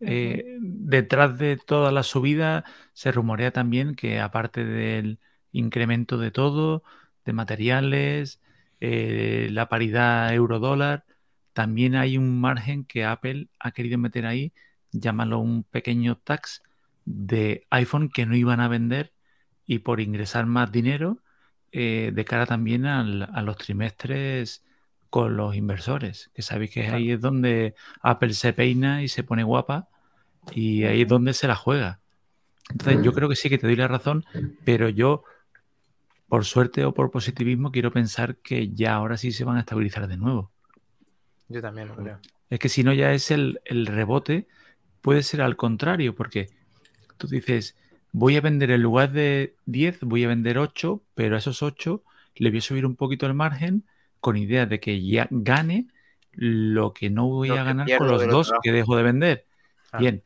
Eh, detrás de toda la subida se rumorea también que aparte del incremento de todo, de materiales, eh, la paridad euro-dólar, también hay un margen que Apple ha querido meter ahí, llámalo un pequeño tax, de iPhone que no iban a vender y por ingresar más dinero eh, de cara también a los trimestres con los inversores, que sabéis que ahí es donde Apple se peina y se pone guapa y ahí es donde se la juega. Entonces yo creo que sí que te doy la razón, pero yo, por suerte o por positivismo, quiero pensar que ya ahora sí se van a estabilizar de nuevo. Yo también lo creo. Es que si no ya es el, el rebote, puede ser al contrario, porque Tú dices, voy a vender en lugar de 10, voy a vender 8, pero a esos 8 le voy a subir un poquito el margen con idea de que ya gane lo que no voy a ganar con los dos que dejo de vender. Bien,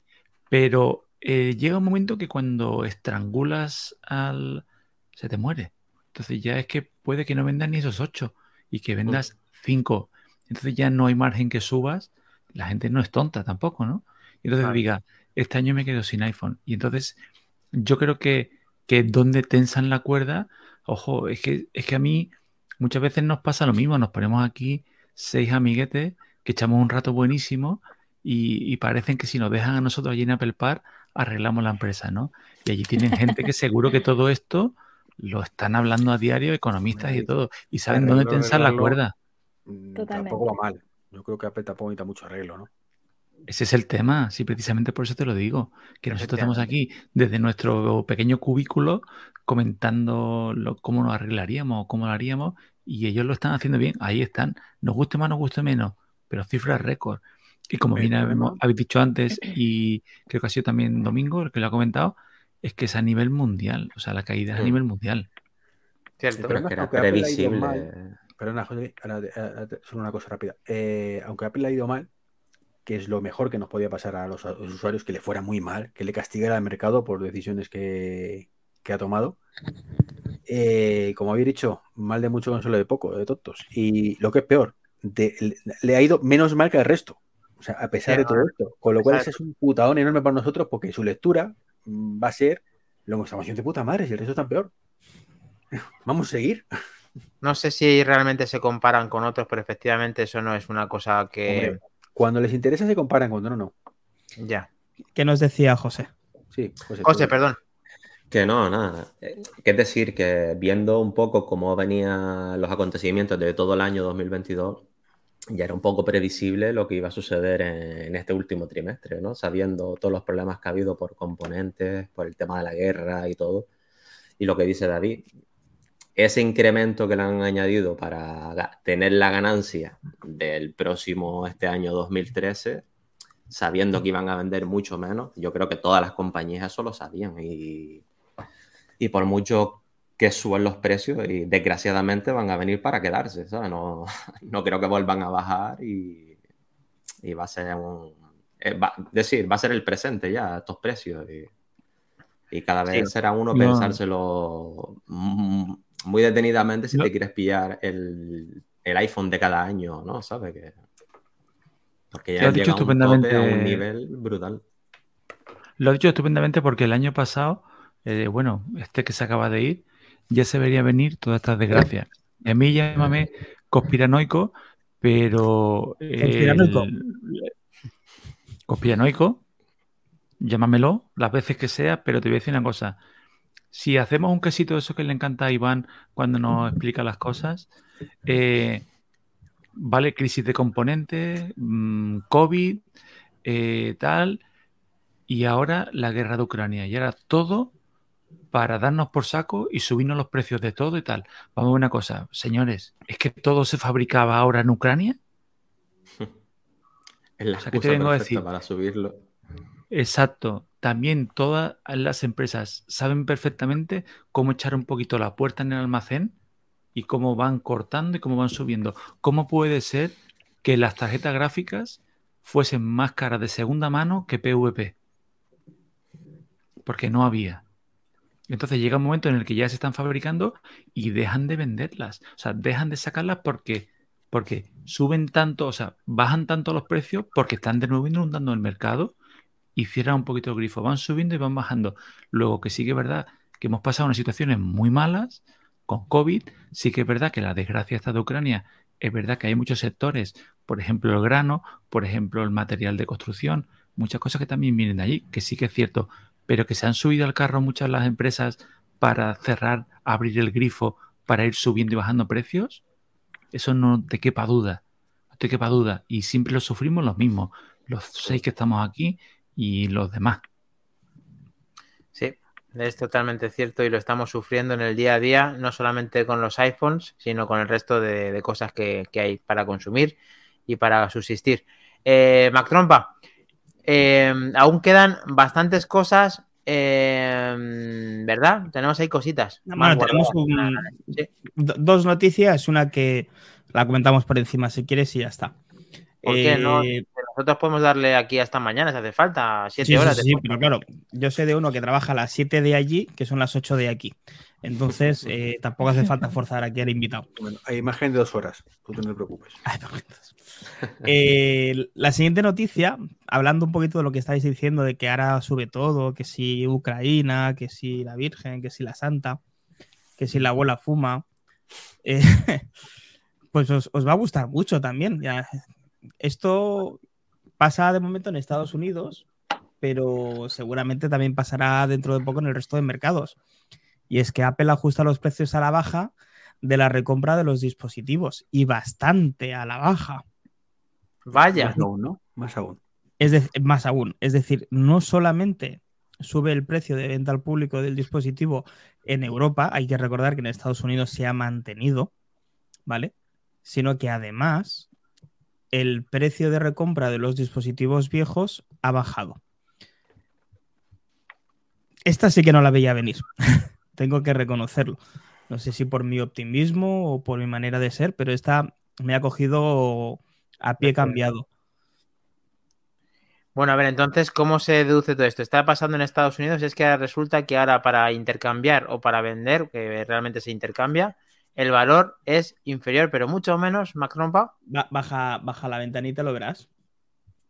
pero eh, llega un momento que cuando estrangulas al... se te muere. Entonces ya es que puede que no vendas ni esos 8 y que vendas 5. Entonces ya no hay margen que subas. La gente no es tonta tampoco, ¿no? Entonces diga, este año me quedo sin iPhone. Y entonces yo creo que, que donde tensan la cuerda, ojo, es que, es que a mí muchas veces nos pasa lo mismo, nos ponemos aquí seis amiguetes que echamos un rato buenísimo y, y parecen que si nos dejan a nosotros allí en Apple Park, arreglamos la empresa, ¿no? Y allí tienen gente que seguro que todo esto lo están hablando a diario economistas y todo, y saben Arreglo, dónde tensar la cuerda. Mm, Totalmente. Tampoco va mal. Yo creo que Apple tampoco necesita mucho arreglo, ¿no? Ese es el tema, sí, precisamente por eso te lo digo, que nosotros estamos aquí desde nuestro pequeño cubículo comentando lo- cómo nos arreglaríamos, cómo lo haríamos, y ellos lo están haciendo bien, ahí están, nos guste más, nos guste menos, pero cifras récord. Y como bien habéis dicho antes, y creo que ha sido también Domingo el que lo ha comentado, es que es a nivel mundial, o sea, la caída es a Mm. nivel mundial. Cierto. El Pero es que era previsible. mal. Perdona, José, solo una cosa rápida. Eh, aunque Apple ha ido mal, que es lo mejor que nos podía pasar a los, a los usuarios, que le fuera muy mal, que le castigara al mercado por decisiones que, que ha tomado. Eh, como habéis dicho, mal de mucho consuelo de poco, de tontos. Y lo que es peor, de- le, le ha ido menos mal que al resto. O sea, a pesar Sí, de todo esto. Con lo cual, ese es un putadón enorme para nosotros porque su lectura va a ser lo que estamos haciendo de puta madre, si el resto está peor. Vamos a seguir. No sé si realmente se comparan con otros, pero efectivamente eso no es una cosa que. Hombre, cuando les interesa se comparan, cuando no, no. Ya. ¿Qué nos decía José? Sí, José, José, tú- perdón. Que no, nada. Eh, Que es decir, que viendo un poco cómo venían los acontecimientos de todo el año 2022, ya era un poco previsible lo que iba a suceder en, este último trimestre, ¿no? Sabiendo todos los problemas que ha habido por componentes, por el tema de la guerra y todo. Y lo que dice David, ese incremento que le han añadido para tener la ganancia del próximo, este año 2013, sabiendo que iban a vender mucho menos, yo creo que todas las compañías eso lo sabían y, y por mucho que suban los precios y desgraciadamente van a venir para quedarse, ¿sabes? No, no creo que vuelvan a bajar y, y va a ser un... eh, va- decir, va a ser el presente ya, estos precios y, y cada vez Sí. será uno No. pensárselo muy detenidamente si No. te quieres pillar el, el iPhone de cada año, ¿no? ¿Sabes? Que, porque ya has llega a un tope, a un estupendamente. nivel brutal. Lo he dicho estupendamente porque el año pasado, eh, bueno, este que se acaba de ir, ya se vería venir todas estas desgracias. Y a mí llámame conspiranoico, pero... Conspiranoico. el- Conspiranoico, llámamelo las veces que sea, pero te voy a decir una cosa. Si hacemos un quesito de eso que le encanta a Iván cuando nos explica las cosas, eh, vale, crisis de componentes, mm, COVID, eh, tal, y ahora la guerra de Ucrania. Y ahora todo para darnos por saco y subirnos los precios de todo y tal. Vamos a ver una cosa, señores, ¿es que todo se fabricaba ahora en Ucrania? Es la O sea, ¿qué te vengo a decir? para subirlo. Exacto. También todas las empresas saben perfectamente cómo echar un poquito la puerta en el almacén y cómo van cortando y cómo van subiendo. ¿Cómo puede ser que las tarjetas gráficas fuesen más caras de segunda mano que PVP? Porque no había. Entonces llega un momento en el que ya se están fabricando y dejan de venderlas. O sea, dejan de sacarlas porque, porque suben tanto, o sea, bajan tanto los precios porque están de nuevo inundando el mercado y cierran un poquito el grifo. Van subiendo y van bajando. Luego que sí que es verdad que hemos pasado unas situaciones muy malas con COVID. Sí que es verdad que la desgracia está de Ucrania. Es verdad que hay muchos sectores, por ejemplo el grano, por ejemplo el material de construcción, muchas cosas que también vienen de allí, que sí que es cierto, pero que se han subido al carro muchas las empresas para cerrar, abrir el grifo, para ir subiendo y bajando precios, eso no te quepa duda, no te quepa duda. Y siempre lo sufrimos los mismos, los seis que estamos aquí y los demás. Sí, es totalmente cierto y lo estamos sufriendo en el día a día, no solamente con los iPhones, sino con el resto de, cosas que, que hay para consumir y para subsistir. Eh, Mac Trompa, eh, aún quedan bastantes cosas, eh, ¿verdad? Tenemos ahí cositas. Bueno, tenemos guardadas. un- Sí. do- dos noticias, una que la comentamos por encima si quieres y ya está. ¿Por qué no? Eh, Nosotros podemos darle aquí hasta mañana si hace falta, siete sí, horas. sí, sí, pero claro, yo sé de uno que trabaja a las 7 de allí, que son las 8 de aquí. Entonces, eh, tampoco hace falta forzar aquí al invitado. Bueno, hay imagen de dos horas, tú no te preocupes. Perfecto. Eh, la siguiente noticia, hablando un poquito de lo que estáis diciendo, de que ahora sube todo, que si Ucrania, que si la Virgen, que si la Santa, que si la abuela fuma. eh, pues os, os va a gustar mucho también. Ya. Esto pasa de momento en Estados Unidos, pero seguramente también pasará dentro de poco en el resto de mercados. Y es que Apple ajusta los precios a la baja de la recompra de los dispositivos y bastante a la baja. Vaya. Más aún, ¿no? Más aún. Es de- más aún, es decir, no solamente sube el precio de venta al público del dispositivo en Europa, hay que recordar que en Estados Unidos se ha mantenido, ¿vale? Sino que además el precio de recompra de los dispositivos viejos ha bajado. Esta sí que no la veía venir, tengo que reconocerlo. No sé si por mi optimismo o por mi manera de ser, pero esta me ha cogido a pie cambiado. Bueno, a ver, entonces, ¿cómo se deduce todo esto? Está pasando en Estados Unidos, es que resulta que ahora para intercambiar o para vender, que realmente se intercambia, el valor es inferior, pero mucho menos, Mac Rompa. Ba- Baja, baja la ventanita, lo verás.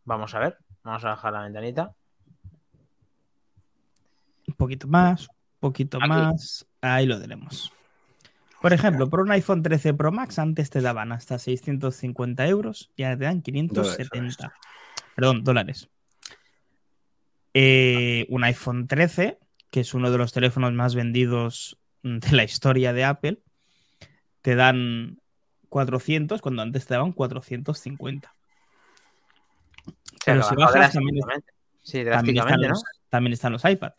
Vamos a ver, vamos a bajar la ventanita. Un poquito más, poquito Aquí. más. Ahí lo tenemos. Por ejemplo, por un iPhone 13 Pro Max antes te daban hasta 650 euros y ahora te dan 570. Perdón, dólares. Eh, un iPhone 13, que es uno de los teléfonos más vendidos de la historia de Apple, te dan 400 cuando antes te daban 450. Se Pero si bajas, también. Sí, también están ¿no? los, también están los iPad.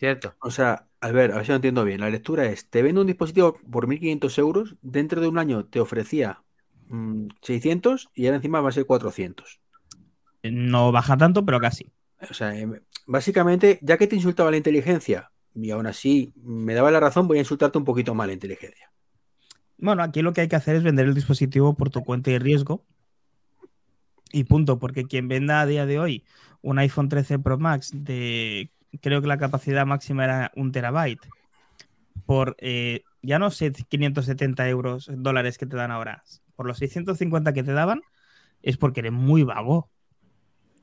Cierto. O sea, a ver, a ver si lo entiendo bien. La lectura es, te vendo un dispositivo por 1.500 euros, dentro de un año te ofrecía mm, 600 y ahora encima va a ser 400. No baja tanto, pero casi. O sea, em, básicamente, ya que te insultaba la inteligencia y aún así me daba la razón, voy a insultarte un poquito más la inteligencia. Bueno, aquí lo que hay que hacer es vender el dispositivo por tu cuenta y riesgo. Y punto, porque quien venda a día de hoy un iPhone 13 Pro Max de, creo que la capacidad máxima era un terabyte, por, eh, ya no sé, 570 euros, dólares que te dan ahora, por los 650 que te daban, es porque eres muy vago.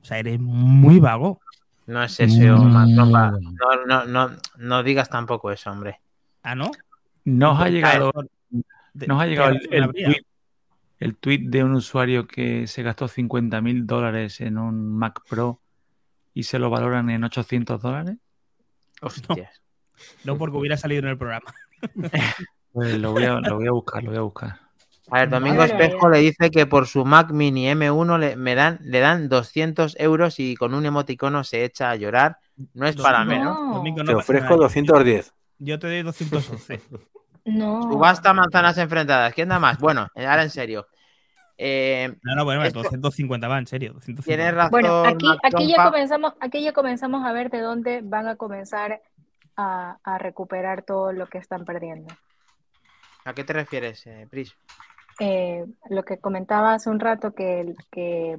O sea, eres muy vago. No es eso, Rompa. No, no, no, no digas tampoco eso, hombre. Ah, ¿no? Nos ha llegado, De- nos ha ¿qué llegado el, el tweet, el tweet de un usuario que se gastó 50 mil dólares en un Mac Pro y se lo valoran en 800 dólares. Hostias. No porque hubiera salido en el programa. Pues lo voy a, lo voy a buscar, lo voy a buscar. A ver, Domingo Espejo le dice que por su Mac Mini M1 le, me dan, le dan 200 euros y con un emoticono se echa a llorar. No es para No. menos. Domingo, no Te ofrezco nada. 210. Yo te doy 211. No. Subasta manzanas enfrentadas. ¿Quién da más? Bueno, ahora en serio. Eh, No, no, bueno, Esto- 250 va, en serio. 250. tienes razón. Bueno, aquí, aquí, ya comenzamos, aquí ya comenzamos a ver de dónde van a comenzar a, a recuperar todo lo que están perdiendo. ¿A qué te refieres, eh, Pris? Eh, lo que comentaba hace un rato que, que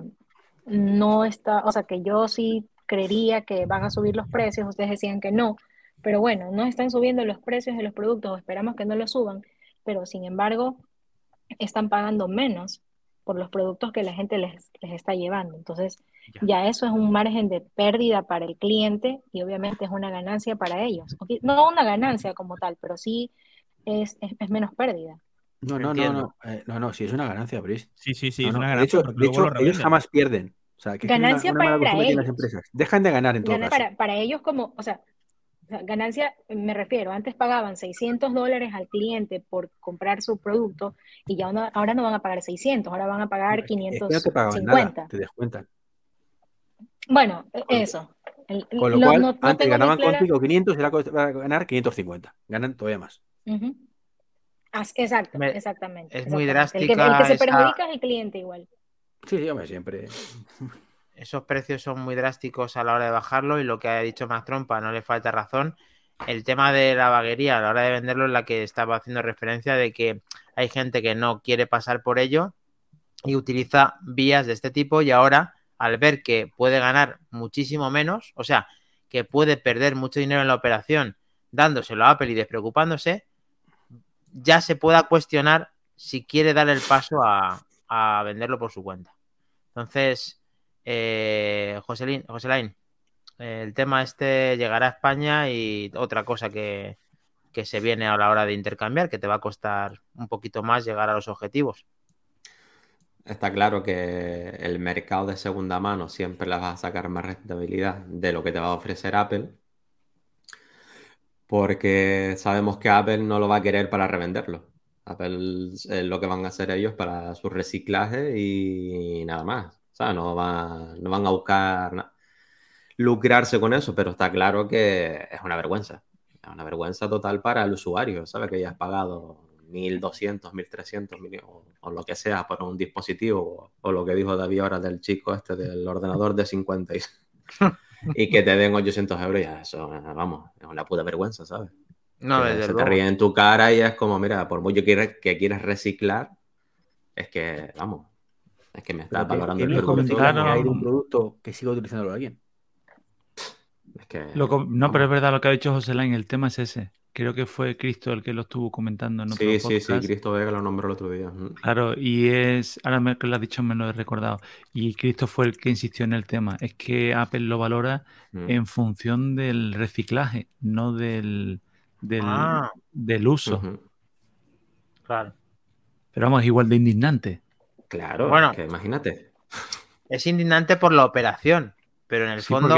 no está, o sea, que yo sí creería que van a subir los precios, ustedes decían que no, pero bueno, no están subiendo los precios de los productos, o esperamos que no los suban, pero sin embargo están pagando menos por los productos que la gente les, les está llevando. Entonces, ya eso es un margen de pérdida para el cliente y obviamente es una ganancia para ellos. No una ganancia como tal, pero sí es, es, es menos pérdida. No, no, no, no. Eh, no, no, sí, es una ganancia, Brice. Sí, sí, sí, No, es no, una De ganancia. hecho, de hecho ellos jamás pierden. O sea, que es una- Ganancia una, para tienen las ellos. empresas. Dejan de ganar en todo Gana- caso. para, para ellos como, o sea, ganancia, me refiero, antes pagaban 600 dólares al cliente por comprar su producto y ya no- ahora no van a pagar 600, ahora van a pagar Es que no te pagaban 550. nada, te descuentan. Bueno, e- eso. El- Con lo cual, no- no antes ganaban clara- contigo 500 y ahora van a ganar 550. Ganan todavía más. Exacto, Me- exactamente. es muy exactamente. El que, el que drástica se esa- perjudica es el cliente igual. Sí, sí, hombre, siempre. Esos precios son muy drásticos a la hora de bajarlo y lo que ha dicho Mac Trompa no le falta razón. El tema de la vaguería a la hora de venderlo es la que estaba haciendo referencia de que hay gente que no quiere pasar por ello y utiliza vías de este tipo y ahora al ver que puede ganar muchísimo menos, o sea, que puede perder mucho dinero en la operación dándoselo a Apple y despreocupándose, ya se pueda cuestionar si quiere dar el paso a, a venderlo por su cuenta. Entonces, eh, Joselín, el tema este llegará a España y otra cosa que, que se viene a la hora de intercambiar, que te va a costar un poquito más llegar a los objetivos. Está claro que el mercado de segunda mano siempre le va a sacar más rentabilidad de lo que te va a ofrecer Apple, porque sabemos que Apple no lo va a querer para revenderlo. Apple es lo que van a hacer ellos para su reciclaje y nada más. O sea, no, no van a buscar lucrarse con eso, pero está claro que es una vergüenza. Es una vergüenza total para el usuario, ¿sabes? Que ya has pagado 1.200, 1.300 o, o lo que sea por un dispositivo, o, lo que dijo David ahora del chico este del ordenador de 50 y, que te den 800 euros, ya eso, vamos, es una puta vergüenza, ¿sabes? No, que se te ríe en tu cara y es como, mira, por mucho que, que quieres reciclar, es que, vamos, es que me está valorando el producto. hay un producto que siga utilizándolo alguien. Es que, no, pero es verdad lo que ha dicho José Lain, el tema es ese creo que fue Cristo el que lo estuvo comentando en otro Sí, sí, sí, Cristo Vega lo nombró el otro día. Claro, y es, ahora que lo has dicho me lo he recordado, y Cristo fue el que insistió en el tema, es que Apple lo valora mm. en función del reciclaje, no del, del, ah. uso. Claro. Pero vamos, igual de indignante. Claro, bueno, que imagínate. Es indignante por la operación, pero en el fondo...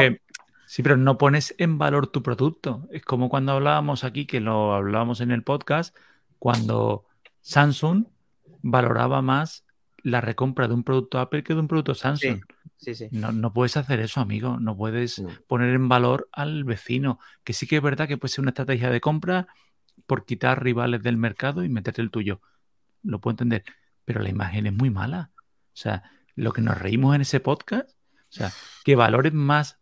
Sí, pero no pones en valor tu producto. Es como cuando hablábamos aquí, que lo hablábamos en el podcast, cuando Samsung valoraba más la recompra de un producto Apple que de un producto Samsung. Sí, sí, No, puedes hacer eso, amigo. No puedes poner en valor al vecino. Que sí que es verdad que puede ser una estrategia de compra por quitar rivales del mercado y meterte el tuyo. Lo puedo entender. Pero la imagen es muy mala. O sea, lo que nos reímos en ese podcast, o sea, que valores más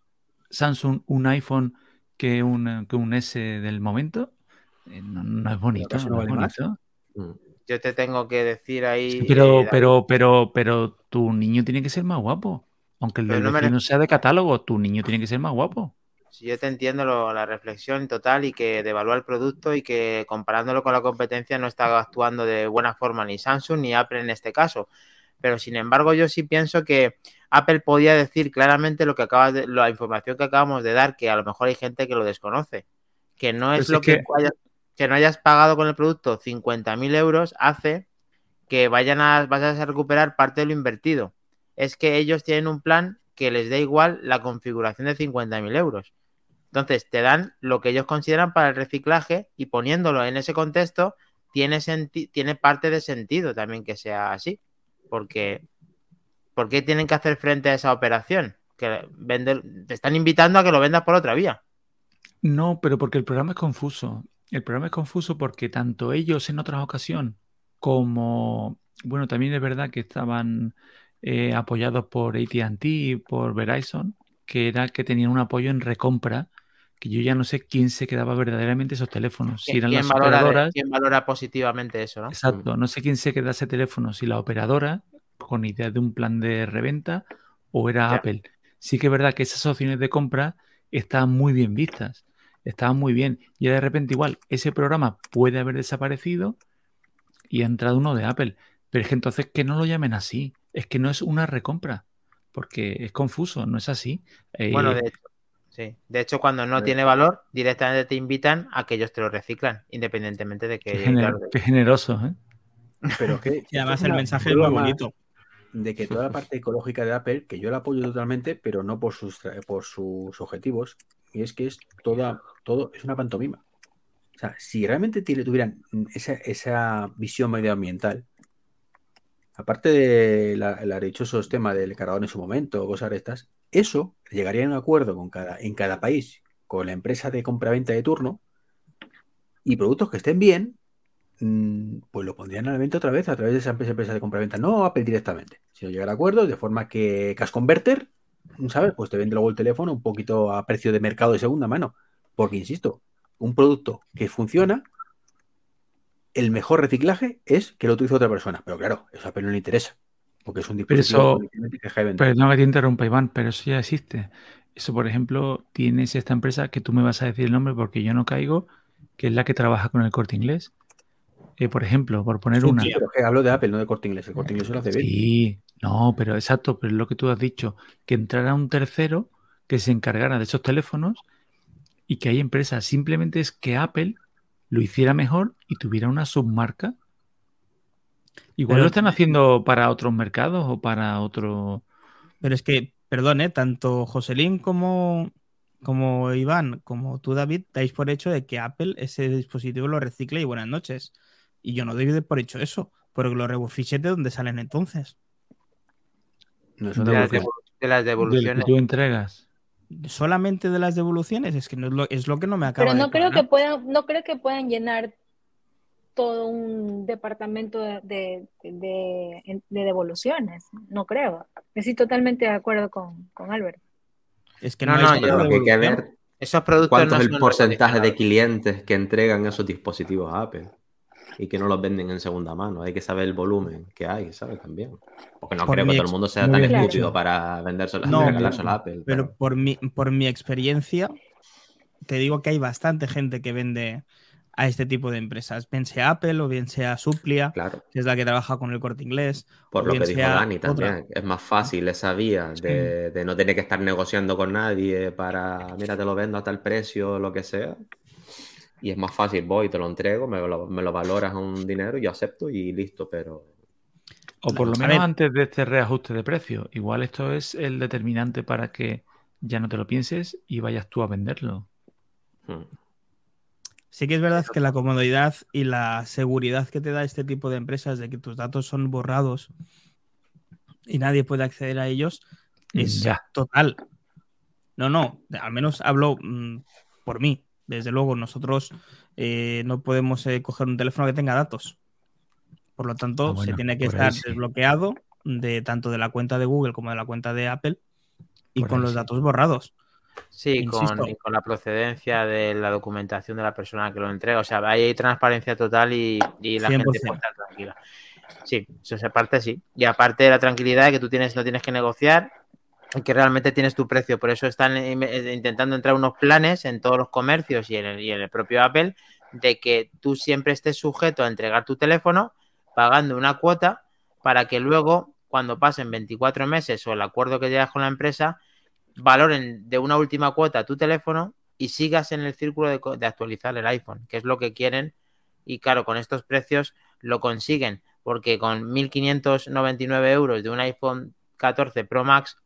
Samsung un iPhone que un, que un S del momento, eh, no, es bonito. Mm. Yo te tengo que decir ahí. pero, eh, pero, pero, pero tu niño tiene que ser más guapo. Aunque el del no sea de catálogo, tu niño tiene que ser más guapo. Si yo te entiendo la reflexión total y que devalúa el producto y que comparándolo con la competencia no está actuando de buena forma ni Samsung ni Apple en este caso. Pero sin embargo, yo sí pienso que Apple podía decir claramente lo que acaba de, la información que acabamos de dar, que a lo mejor hay gente que lo desconoce. Que no es pues lo que, que... no hayas pagado con el producto 50.000 euros hace que vayan a, vayas a recuperar parte de lo invertido. Es que ellos tienen un plan que les da igual la configuración de 50.000 euros. Entonces, te dan lo que ellos consideran para el reciclaje y poniéndolo en ese contexto, tiene, tiene parte de sentido también que sea así. Porque ¿por qué tienen que hacer frente a esa operación? Que te están invitando a que lo vendas por otra vía. No, pero porque el programa es confuso. El programa es confuso porque tanto ellos en otras ocasiones como, bueno, también es verdad que estaban eh, apoyados por ATT y por Verizon, que era que tenían un apoyo en recompra, que yo ya no sé quién se quedaba verdaderamente esos teléfonos. Si eran las operadoras. ¿Quién valora positivamente eso, no? Exacto, no sé quién se queda ese teléfono, si la operadora con idea de un plan de reventa o era Apple. Sí que es verdad que esas opciones de compra estaban muy bien vistas, estaban muy bien. Y de repente igual ese programa puede haber desaparecido y ha entrado uno de Apple. Pero es que entonces que no lo llamen así. Es que no es una recompra, porque es confuso, no es así. bueno, de hecho, sí. De hecho, cuando no tiene valor, directamente te invitan a que ellos te lo reciclan, independientemente de que... Qué, generoso, ¿eh? Pero que... y además el mensaje es muy bonito de que toda la parte ecológica de Apple, que yo la apoyo totalmente, pero no por sus, por sus objetivos, y es que es toda, todo, es una pantomima. O sea, si realmente tuvieran esa, esa visión medioambiental, aparte de la, dichoso tema del cargador en su momento, cosas de eso llegaría a un acuerdo con cada, en cada país con la empresa de compra-venta de turno y productos que estén bien, Mm, pues lo pondrían a la venta otra vez a través de esa empresa de compra-venta, no Apple directamente, sino llegar a acuerdos de forma que Cash Converter, ¿sabes? Pues te vende luego el teléfono un poquito a precio de mercado de segunda mano. Porque, insisto, un producto que funciona, el mejor reciclaje es que lo utilice otra persona. Pero claro, eso a Apple no le interesa. Porque es un dispositivo pero Pero no me te interrumpa, Iván, pero eso ya existe. Eso, por ejemplo, tienes esta empresa que tú me vas a decir el nombre porque yo no caigo, que es la que trabaja con el corte inglés por ejemplo, por poner una. Sí, pero que hablo de Apple, no de Corte Inglés. El Corte Inglés lo hace bien. Sí, no, pero exacto, pero es lo que tú has dicho, que entrara un tercero que se encargara de esos teléfonos y que hay empresas. Simplemente es que Apple lo hiciera mejor y tuviera una submarca. Igual Pero- lo están haciendo para otros mercados o para otro. Pero es que, perdón, ¿eh? tanto Joselín como, como Iván, como tú, David, dais por hecho de que Apple ese dispositivo lo recicla y buenas noches. Y yo no doy de por hecho eso, porque los rebufiches de dónde salen entonces. No son De las, de las que devoluciones. tú entregas. Solamente de las devoluciones, es que no es, lo, es lo que no me acaba Pero de no creo que puedan, no creo que puedan llenar todo un departamento de, de, de- de devoluciones. No creo. Estoy totalmente de acuerdo con, con Albert. Es que No, no, no, hay yo- lo que hay que ver Esos productos cuánto no es el porcentaje de clientes que entregan esos dispositivos a Apple y que no los venden en segunda mano. Hay que saber el volumen que hay, ¿sabes? También. Porque no Por creo que todo el mundo sea tan estúpido para vendérselo, No, regalárselo a Apple. Pero por mi, por mi experiencia, te digo que hay bastante gente que vende a este tipo de empresas, bien sea Apple o bien sea Suplia, Claro, que es la que trabaja con el corte inglés. por lo que dijo Dani otra. también. Es más fácil esa vía de, de no tener que estar negociando con nadie para, mira, te lo vendo hasta el precio, lo que sea. Y es más fácil, voy, te lo entrego, me lo, me lo valoras a un dinero, yo acepto y listo, pero O por lo menos ver. antes de este reajuste de precio. Igual esto es el determinante para que ya no te lo pienses y vayas tú a venderlo. hmm, Sí que es verdad que la comodidad y la seguridad que te da este tipo de empresas de que tus datos son borrados y nadie puede acceder a ellos es Ya. total. No, no, al menos hablo mm, por mí. Desde luego, nosotros eh, no podemos eh, coger un teléfono que tenga datos. Por lo tanto, Ah, bueno, se tiene que estar sí. desbloqueado de tanto de la cuenta de Google como de la cuenta de Apple y Por con los sí. datos borrados. Sí, con, con la procedencia de la documentación de la persona que lo entrega. O sea, ahí hay transparencia total y, y la gente 100%. puede estar tranquila. Sí, eso es aparte sí. Y aparte de la tranquilidad de que tú tienes, no tienes que negociar que realmente tienes tu precio. Por eso están eh, intentando entrar unos planes en todos los comercios y en el, propio Apple de que tú siempre estés sujeto a entregar tu teléfono pagando una cuota para que luego, cuando pasen 24 meses o el acuerdo que llegas con la empresa, valoren de una última cuota tu teléfono y sigas en el círculo de, de actualizar el iPhone, que es lo que quieren. Y claro, con estos precios lo consiguen, porque con 1.599 euros de un iPhone 14 Pro Max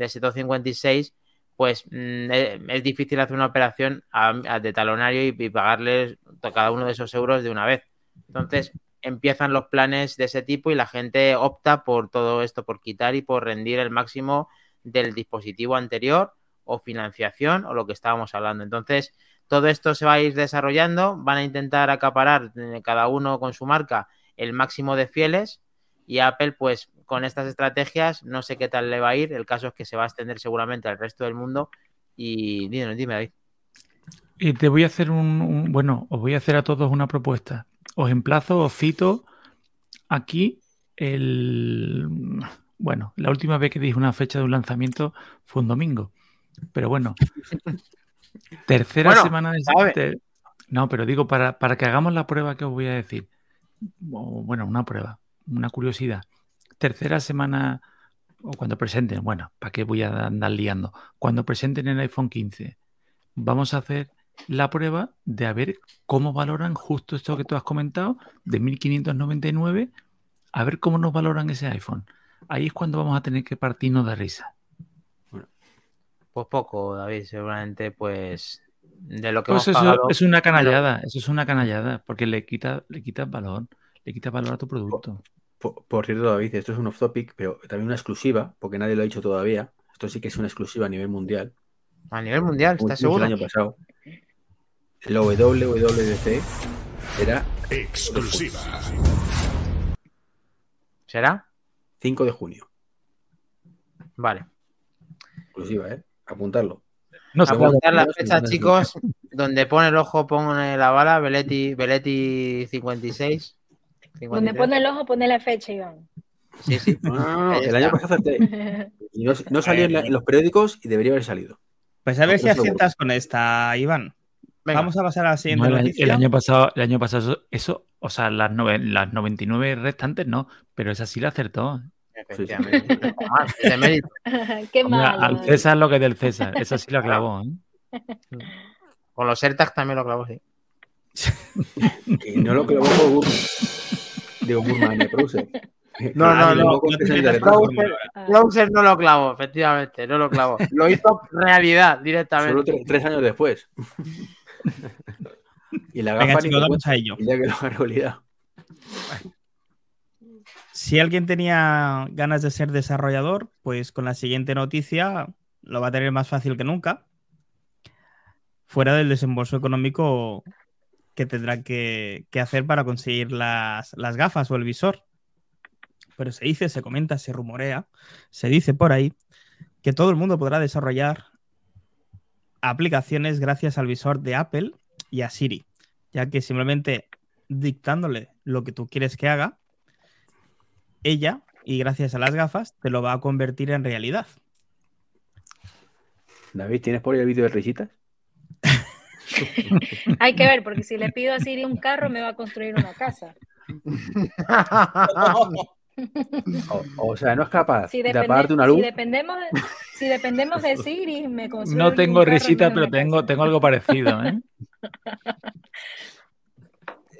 de 756, pues mm, eh, es difícil hacer una operación a- a- de talonario y, y pagarles cada uno de esos euros de una vez. Entonces empiezan los planes de ese tipo y la gente opta por todo esto, por quitar y por rendir el máximo del dispositivo anterior o financiación o lo que estábamos hablando. Entonces, todo esto se va a ir desarrollando, van a intentar acaparar eh, cada uno con su marca el máximo de fieles y Apple, pues con estas estrategias, no sé qué tal le va a ir. El caso es que se va a extender seguramente al resto del mundo. Y dime, dime, David. Y te voy a hacer un, un- bueno, os voy a hacer a todos una propuesta. Os emplazo, os cito aquí el, bueno, la última vez que dije una fecha de un lanzamiento fue un domingo, pero bueno, tercera Bueno, semana de, de- no, pero digo para, para que hagamos la prueba que os voy a decir, bueno, una prueba, una curiosidad, tercera semana o cuando presenten, bueno, ¿para qué voy a andar liando? Cuando presenten el iPhone 15, vamos a hacer la prueba de a ver cómo valoran justo esto que tú has comentado, de 1599, a ver cómo nos valoran ese iPhone. Ahí es cuando vamos a tener que partirnos de risa. Pues poco, David, seguramente, pues de lo que Pues hemos eso pagado. es una canallada, eso es una canallada, porque le quita, le quitas valor, le quitas valor a tu producto. Por, por cierto, David, esto es un off topic, pero también una exclusiva, porque nadie lo ha dicho todavía. Esto sí que es una exclusiva a nivel mundial. A nivel mundial, ¿estás seguro? El año pasado. La WWDC era Exclusiva. ¿Será? 5 de junio. Vale. Exclusiva, ¿eh? Apuntarlo. No sé, Apuntar las fechas, chicos. Donde pone el ojo, pone la bala. Beletti, Beletti 56. Donde 53. pone el ojo, pone la fecha, Iván. Sí, sí. Ahí el año pasado acerté. No, no salió en, la- en los periódicos y debería haber salido. Pues a ver No, si aciertas con esta, Iván. Venga. Vamos a pasar a la siguiente No, el, año- noticia. el año pasado, el año pasado eso, eso, o sea, las, nove- las 99 restantes no, pero esa sí la acertó. Efectivamente. Mérito. Qué Hombre, malo. al César lo que es del César, esa sí la clavó. ¿eh? Con los AirTags también lo clavo, sí. Que no lo clavó por Burman. Digo, Burman, eh, Browser. No, no, no. Con no lo clavó, efectivamente, no lo clavó. Lo hizo realidad Solo directamente. tre- tres años después. y la Venga, gafa ni chicos, a ello. ya que lo ha realidad. Si alguien tenía ganas de ser desarrollador, pues con la siguiente noticia lo va a tener más fácil que nunca. Fuera del desembolso económico que tendrá que, que hacer para conseguir las, las gafas o el visor. Pero se dice, se comenta, se rumorea, se dice por ahí que todo el mundo podrá desarrollar aplicaciones gracias al visor de Apple y a Siri, ya que simplemente dictándole lo que tú quieres que haga, ella, y gracias a las gafas, te lo va a convertir en realidad. David, ¿tienes por ahí el vídeo de risitas? Hay que ver, porque si le pido a Siri un carro, me va a construir una casa. O, o sea, no es capaz Si, de apagarte una si luz. dependemos de, si dependemos de Siri, me construye No un tengo carro, risita, pero tengo, tengo algo parecido, ¿eh?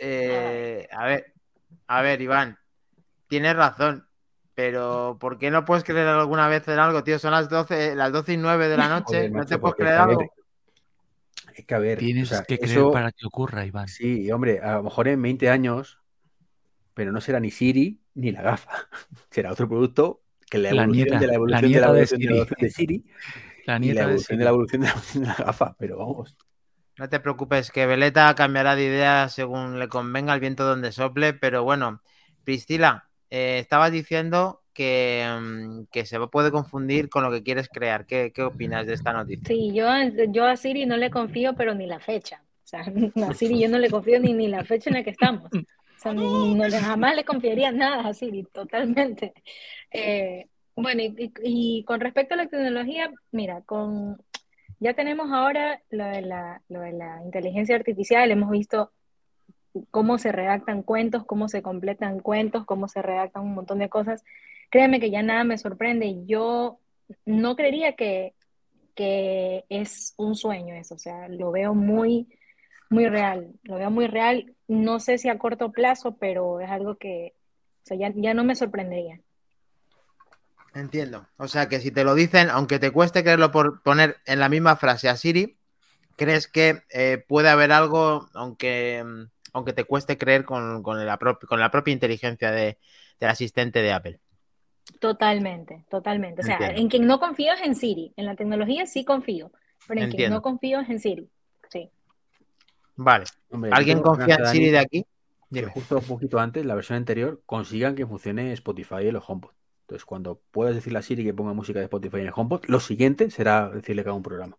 Eh, a ver, a ver, Iván, tienes razón, pero ¿por qué no puedes creer alguna vez en algo, tío? Son las 12, las 12 y 9 de la noche, Joder, ¿no macho, te puedes creer algo? Es que a ver, Tienes o sea, que creer eso- para que ocurra, Iván. Sí, hombre, a lo mejor en 20 años, pero no será ni Siri ni la gafa. Será otro producto que la La evolución nieta, de la la evolución de nieta la de evolución de la Siri. evolución de Siri La y la nieta de evolución Siri. de la evolución de la evolución de la gafa, pero vamos. No te preocupes, que Veleta cambiará de idea según le convenga el viento donde sople, pero bueno, Priscila, eh, estabas diciendo que, mm, que se puede confundir con lo que quieres crear. ¿Qué, qué opinas de esta noticia? Sí, yo, yo a Siri no le confío, pero ni la fecha. O sea, a Siri yo no le confío ni, ni la fecha en la que estamos. O sea, no le- jamás le confiaría nada a Siri, totalmente. Eh, bueno, y, y- y con respecto a la tecnología, mira, con ya tenemos ahora lo de la, lo de la inteligencia artificial, hemos visto cómo se redactan cuentos, cómo se completan cuentos, cómo se redactan un montón de cosas. Créeme que ya nada me sorprende. Yo no creería que, que es un sueño eso, o sea, lo veo muy, muy real, lo veo muy real. No sé si a corto plazo, pero es algo que, o sea, ya, ya no me sorprendería. Entiendo. O sea que si te lo dicen, aunque te cueste creerlo por poner en la misma frase a Siri, crees que eh, puede haber algo, aunque, mm, aunque te cueste creer con, con la, con la propia inteligencia de- del asistente de Apple. Totalmente, totalmente. O sea, Entiendo. en quien no confío es en Siri, en la tecnología sí confío, pero en quien no confío es en Siri. Sí. Vale. Hombre, ¿Alguien confía en Siri de aquí? que justo un poquito antes, la versión anterior, consigan que funcione Spotify en los HomePod. Entonces, cuando puedas decirle a Siri que ponga música de Spotify en el HomePod, lo siguiente será decirle que haga un programa.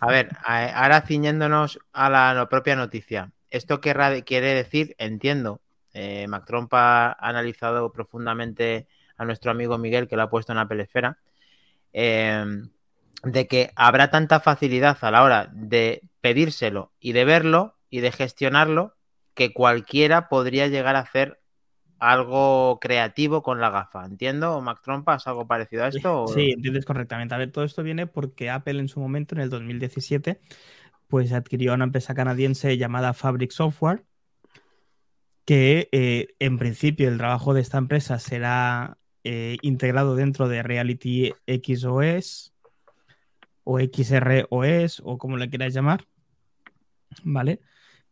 A ver, ahora ciñéndonos a la propia noticia. ¿Esto querrá quiere decir? Entiendo. Eh, Mac Trump ha analizado profundamente a nuestro amigo Miguel, que lo ha puesto en Apple Esfera, eh, de que habrá tanta facilidad a la hora de pedírselo y de verlo y de gestionarlo que cualquiera podría llegar a hacer algo creativo con la gafa. ¿Entiendo? ¿Mac Trump ¿es algo parecido a esto? o- Sí, entiendes correctamente. A ver, todo esto viene porque Apple en su momento, en el 2017, pues adquirió a una empresa canadiense llamada Fabric Software, que eh, en principio el trabajo de esta empresa será eh, integrado dentro de Reality XOS o XROS o como le quieras llamar, ¿vale?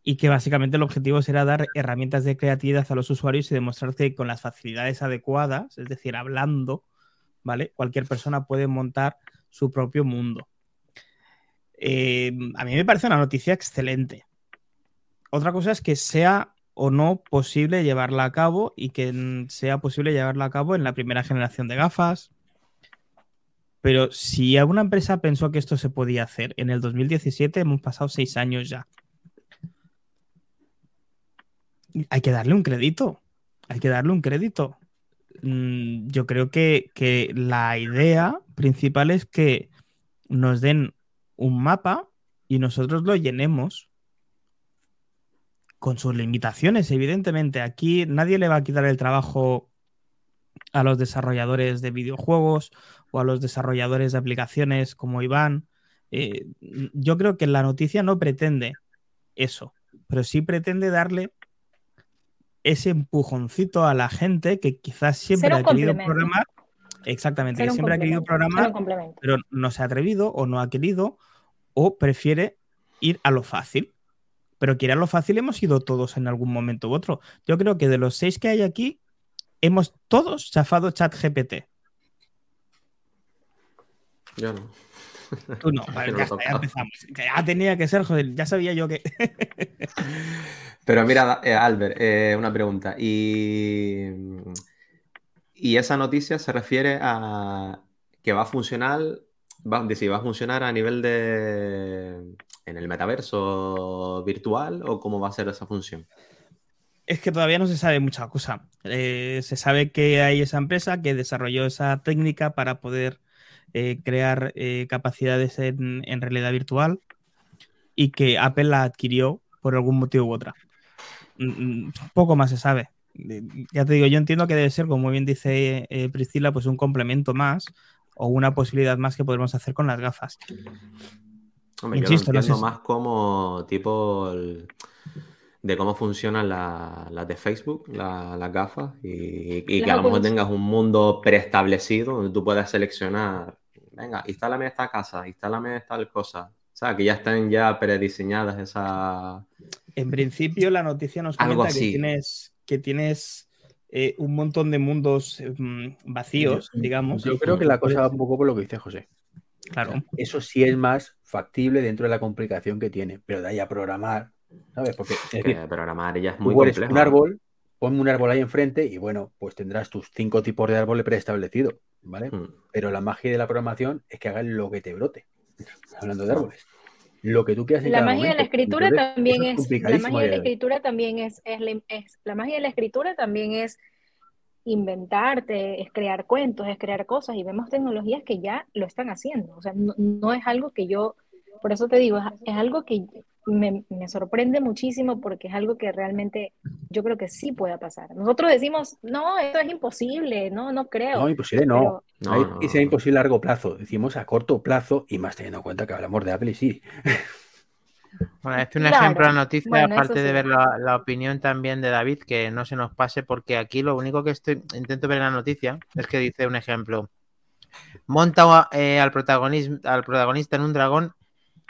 Y que básicamente el objetivo será dar herramientas de creatividad a los usuarios y demostrar que con las facilidades adecuadas, es decir, hablando, ¿vale? Cualquier persona puede montar su propio mundo. Eh, a mí me parece una noticia excelente. Otra cosa es que sea o no posible llevarla a cabo y que sea posible llevarla a cabo en la primera generación de gafas. Pero si alguna empresa pensó que esto se podía hacer en el 2017, hemos pasado seis años ya. Hay que darle un crédito. Hay que darle un crédito. Mm, Yo creo que, que la idea principal es que nos den un mapa y nosotros lo llenemos con sus limitaciones, evidentemente. Aquí nadie le va a quitar el trabajo a los desarrolladores de videojuegos o a los desarrolladores de aplicaciones como Iván. Eh, yo creo que la noticia no pretende eso, pero sí pretende darle ese empujoncito a la gente que quizás siempre ha querido programar. Exactamente, que siempre ha querido programar, pero no se ha atrevido o no ha querido o prefiere ir a lo fácil. Pero a lo fácil hemos ido todos en algún momento u otro. Yo creo que de los seis que hay aquí, hemos todos chafado chat GPT. Yo no. Tú no, ya, empezamos. Ya tenía que ser, joder, ya sabía yo que. Pero mira, eh, Albert, eh, una pregunta. Y, y esa noticia se refiere a que va a funcionar, va, va a funcionar a nivel de en el metaverso virtual o cómo va a ser esa función. Es que todavía no se sabe mucha cosa. Eh, se sabe que hay esa empresa que desarrolló esa técnica para poder eh, crear eh, capacidades en, realidad virtual y que Apple la adquirió por algún motivo u otra. Mm, mm, poco más se sabe. Ya te digo, yo entiendo que debe ser, como bien dice Priscila, pues un complemento más o una posibilidad más que podemos hacer con las gafas. Hombre, Insisto, yo entiendo más como tipo de cómo funcionan las de Facebook, las gafas, y, que a lo mejor tengas un mundo preestablecido donde tú puedas seleccionar, venga, instálame esta casa, instálame tal cosa. O sea, que ya están ya prediseñadas esas... En principio la noticia nos comenta que tienes, que tienes eh, un montón de mundos mm, vacíos, digamos. Yo creo que la cosa va un poco por lo que dice José. Claro. eso sí es más factible dentro de la complicación que tiene, pero de ahí a programar ¿sabes? Porque programar ya es muy complejo. un árbol, ponme un árbol ahí enfrente y bueno, pues tendrás tus cinco tipos de árboles preestablecidos, ¿vale? Hmm. Pero la magia de la programación es que hagas lo que te brote. Hablando de árboles. Lo que tú quieras La magia de la escritura también es, la magia de la escritura también es, la magia de la escritura también es inventarte, es crear cuentos, es crear cosas y vemos tecnologías que ya lo están haciendo. O sea, no, es algo que yo, por eso te digo, es algo que me, sorprende muchísimo porque es algo que realmente yo creo que sí pueda pasar. Nosotros decimos, no, esto es imposible, no, no creo. No, imposible no. no, es imposible a largo plazo. Decimos a corto plazo y más teniendo en cuenta que hablamos de Apple y sí. Bueno, este es un ejemplo de noticia, aparte de ver la, opinión también de David, que no se nos pase, porque aquí lo único que estoy intento ver en la noticia es que dice un ejemplo. Monta eh, al, protagonista, al protagonista en un dragón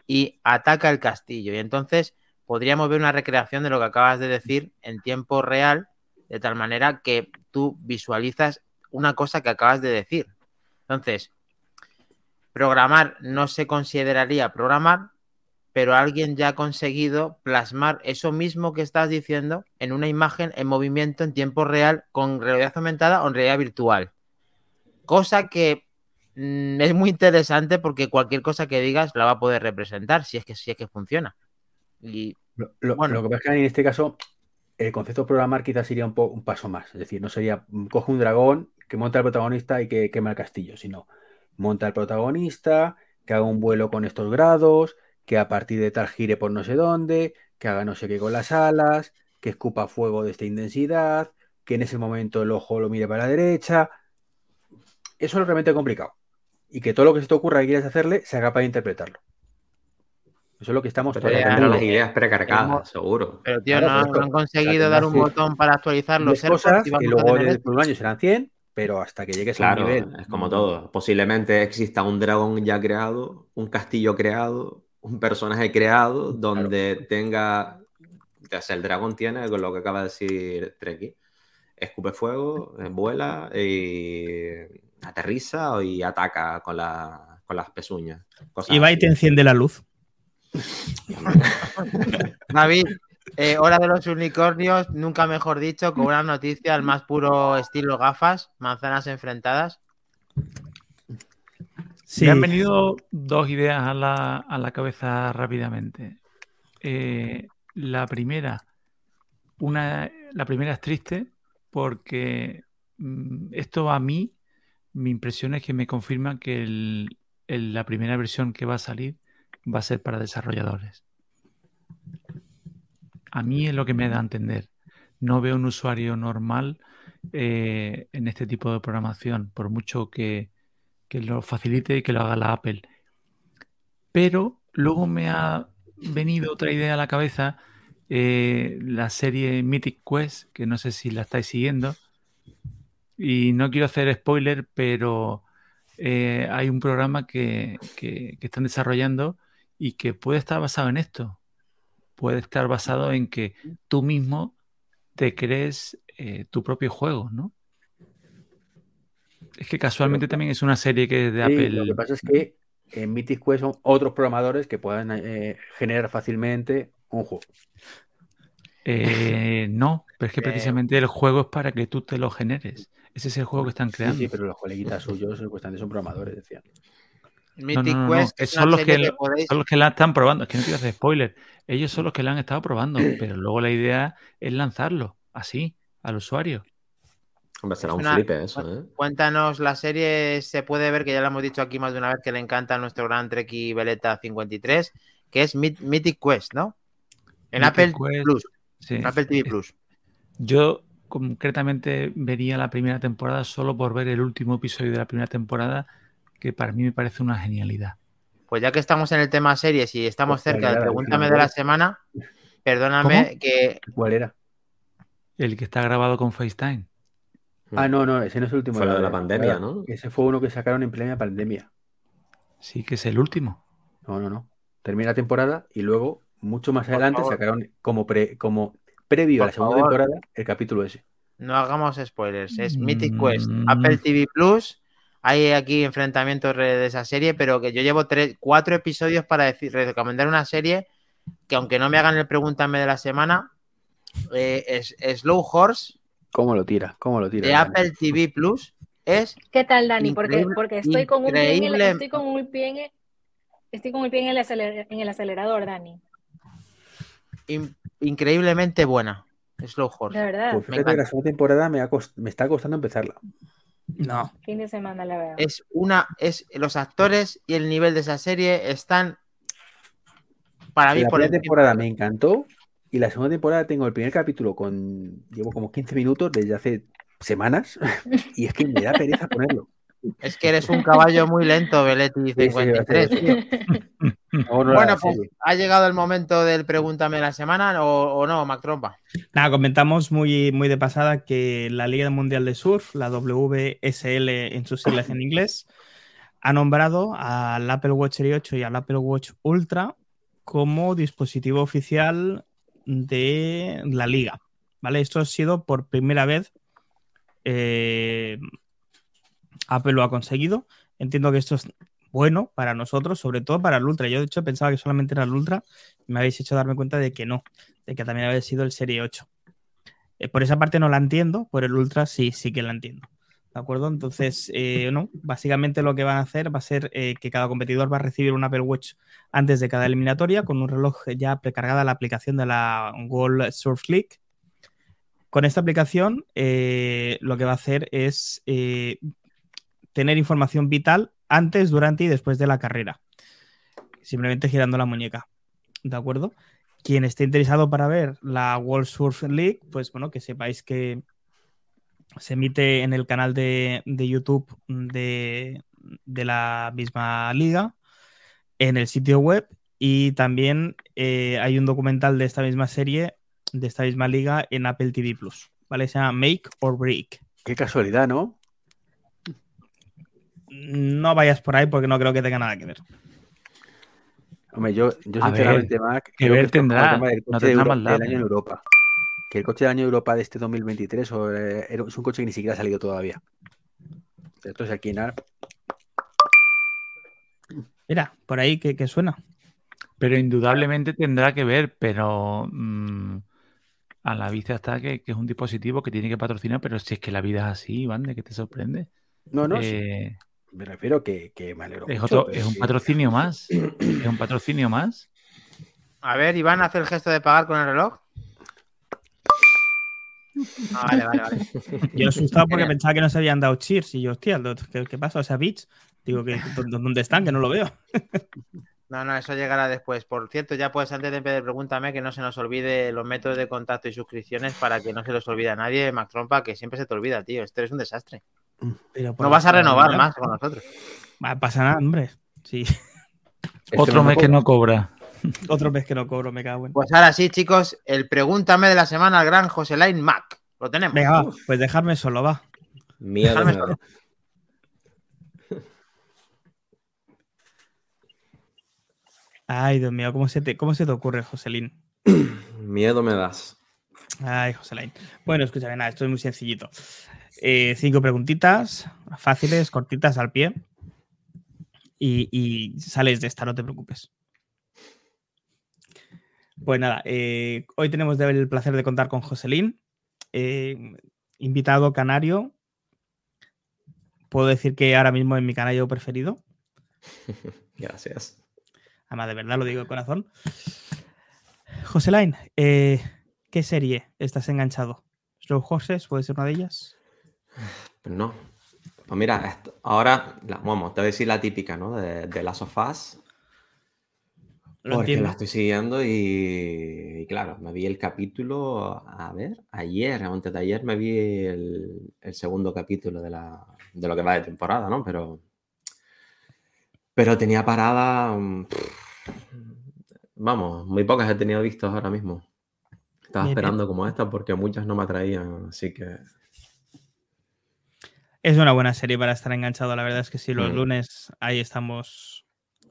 y ataca el castillo. Y entonces podríamos ver una recreación de lo que acabas de decir en tiempo real, de tal manera que tú visualizas una cosa que acabas de decir. Entonces, programar no se consideraría programar, pero alguien ya ha conseguido plasmar eso mismo que estás diciendo en una imagen en movimiento en tiempo real con realidad aumentada o en realidad virtual. Cosa que Mm, es muy interesante porque cualquier cosa que digas la va a poder representar si es que, si es que funciona. Y, lo, bueno. lo que pasa es que en este caso el concepto de programar quizás sería un, un paso más. Es decir, no sería mm, coge un dragón que monta al protagonista y que quema el castillo, sino monta al protagonista, que haga un vuelo con estos grados, que a partir de tal gire por no sé dónde, que haga no sé qué con las alas, que escupa fuego de esta intensidad, que en ese momento el ojo lo mire para la derecha. Eso es realmente complicado y que todo lo que se te ocurra que quieras hacerle se haga para interpretarlo. Eso es lo que estamos pero las ideas precargadas, seguro. Pero tío, no, han conseguido dar un botón para actualizar los cosas y luego en un año serán 100, pero hasta que llegues a un nivel. Es como todo. Posiblemente exista un dragón ya creado, un castillo creado, un personaje creado donde tenga. O sea, el dragón tiene, con lo que acaba de decir Treki, escupe fuego, eh, vuela y aterriza y ataca con, las pezuñas. y va y te enciende la luz. David, eh, hora de los unicornios, nunca mejor dicho, con una noticia al más puro estilo gafas, manzanas enfrentadas. Sí. Me han venido dos ideas a la, cabeza rápidamente. Eh, la primera, una, la primera es triste porque mm, esto a mí mi impresión es que me confirma que la primera versión que va a salir va a ser para desarrolladores. A mí es lo que me da a entender. No veo un usuario normal eh, en este tipo de programación, por mucho que, lo facilite y que lo haga la Apple. Pero luego me ha venido otra idea a la cabeza. eh, la serie Mythic Quest, que no sé si la estáis siguiendo. Y no quiero hacer spoiler, pero eh, hay un programa que, que- que están desarrollando y que puede estar basado en esto. Puede estar basado en que tú mismo te crees eh, tu propio juego, ¿no? Es que casualmente también es una serie que es de Sí, Apple. lo que pasa es que en Mythic Quest son otros programadores que puedan eh, generar fácilmente un juego. Eh, no, pero es que Eh, precisamente el juego es para que tú te lo generes. Ese es el juego que están creando. sí, pero los coleguitas suyos supuestamente son programadores, decían. No, Mythic no, no, no, Quest que es son una los que, lo- podéis- son los que la están probando. Es que no quiero hacer spoiler. Ellos son los que la han estado probando, pero luego la idea es lanzarlo así al usuario. Hombre, será Es un una- flipe eso, ¿eh? Cuéntanos, la serie se puede ver, que ya lo hemos dicho aquí más de una vez, que le encanta a nuestro gran Treki Veleta 53, que es Myth- Mythic Quest, ¿no? En Mythic Apple Quest, Plus, Sí. en Apple TV Plus. Yo concretamente vería la primera temporada solo por ver el último episodio de la primera temporada, que para mí me parece una genialidad. Pues ya que estamos en el tema series y estamos Hostia, cerca de mira, Pregúntame de la semana, perdóname que ¿Cuál era? El que está grabado con FaceTime. Ah, no, no, ese no es el último. Fue lo de la pandemia, ¿no? Ese fue uno que sacaron en plena pandemia. Sí, que es el último. No, no, no. Termina la temporada y luego, mucho más adelante, favor. sacaron como, pre- como previo a la segunda favor. temporada el capítulo ese. no hagamos spoilers. Es Mythic Quest, Mm. Apple TV Plus. Hay aquí enfrentamientos re- de esa serie, pero que yo llevo tres, cuatro episodios para decir, recomendar una serie que aunque no me hagan el pregúntame de la semana, eh, es Slow Horse ¿Cómo lo tira? ¿Cómo lo tira? de Apple TV Plus. Es ¿Qué tal, Dani? Porque, estoy con un pie en el, estoy con un pie en el, estoy con el pie en el, aceler- en el acelerador, Dani. in- increíblemente buena. Slow De Horse. verdad. Pues fíjate que la segunda temporada me, ha cost- me está costando empezarla. No. Fin de semana la veo. Es una, es los actores y el nivel de esa serie están para mí la por primera temporada me encantó y la segunda temporada tengo el primer capítulo con... Llevo como 15 minutos desde hace semanas y es que me da pereza ponerlo. Es que eres un caballo muy lento, Beletti Sí, sí, 53. tío. No, no, Bueno, pues serie. ha llegado el momento del pregúntame de la semana o, o no, Mac Trompa. Nada, comentamos muy, muy de pasada que la Liga Mundial de Surf, la WSL en sus siglas en inglés, ha nombrado al Apple Watch Series 8 y al Apple Watch Ultra como dispositivo oficial de la liga. ¿Vale? Esto ha sido por primera vez. eh, Apple lo ha conseguido. Entiendo que esto es bueno para nosotros, sobre todo para el Ultra. Yo, de hecho, pensaba que solamente era el Ultra me habéis hecho darme cuenta de que no, de que también había sido el Serie 8. Eh, por esa parte no la entiendo, por el Ultra sí, sí que la entiendo. ¿De acuerdo? Entonces, eh, no, básicamente lo que van a hacer va a ser eh, que cada competidor va a recibir un Apple Watch antes de cada eliminatoria con un reloj ya precargada la aplicación de la World Surf League. Con esta aplicación eh, lo que va a hacer es tener información vital antes, durante y después de la carrera. Simplemente girando la muñeca. ¿De acuerdo? Quien esté interesado para ver la World Surf League, pues bueno, que sepáis que se emite en el canal de, de YouTube de, de la misma liga, en el sitio web y también eh, hay un documental de esta misma serie, de esta misma liga en Apple TV Plus. ¿Vale? Se llama Make or Break. Qué casualidad, ¿no? No vayas por ahí porque no creo que tenga nada que ver. Hombre, yo, yo sinceramente, Mac, que creo ver tendrá, tema del no tendrá maldad, del año en ¿eh? Europa. Que el coche del año de Europa de este 2023 o, eh, es un coche que ni siquiera ha salido todavía. Esto es aquí nada. Mira, por ahí que, que suena. Pero indudablemente tendrá que ver, pero mm, a la vista está que, que es un dispositivo que tiene que patrocinar, pero si es que la vida es así, Iván, ¿de qué te sorprende? No, no, sí, Eh, me refiero que, que me alegro es, mucho, otro- un que- patrocinio más. Es un patrocinio más. A ver, Iván, hace el gesto de pagar con el reloj. Ah, vale, vale, vale. Yo asustado porque pensaba que no se habían dado cheers y yo, hostia, ¿qué, qué pasa? O sea, bits. Digo, que, ¿dó- ¿dónde están? Que no lo veo. No, no, eso llegará después. Por cierto, ya puedes antes de empezar, pregúntame que no se nos olvide los métodos de contacto y suscripciones para que no se los olvide a nadie, Mac Trompa, que siempre se te olvida, tío. Esto es un desastre. Pero No vas a renovar más con nosotros. Va, pasa nada, hombre. Sí. Otro me mes que no cobra. Otro mes que no cobro, me cago en. Pues ahora sí, chicos, el pregúntame de la semana al gran José Lain Mac. Lo tenemos. Venga, va, pues dejarme solo, va. Miedo Déjame me da. solo. Ay, Dios mío, ¿cómo se te, cómo se te ocurre, Joselín? Miedo me das. Ay, Joselín. Bueno, escúchame, nada, esto es muy sencillito. Eh, cinco preguntitas, fáciles, cortitas al pie. Y, y sales de esta, no te preocupes. Pues nada, eh, hoy tenemos el placer de contar con Joselín, eh, invitado canario. Puedo decir que ahora mismo es mi canario preferido. Gracias. Además, de verdad lo digo de corazón. Joselain, eh, ¿qué serie estás enganchado? ¿Slow Horses puede ser una de ellas? Pues no. Pues mira, ahora, la- vamos, te voy a decir la típica, ¿no? De, de Last of Us. Lo Porque entiendo. la estoy siguiendo y, y claro, me vi el capítulo, a ver, ayer, antes de ayer me vi el, el segundo capítulo de, la, de lo que va de temporada, ¿no? Pero, pero tenía parada, mm, vamos, muy pocas he tenido vistos ahora mismo. Estaba esperando como esta porque muchas no me atraían, así que Es una buena serie para estar enganchado. La verdad es que sí, los Mm. lunes ahí estamos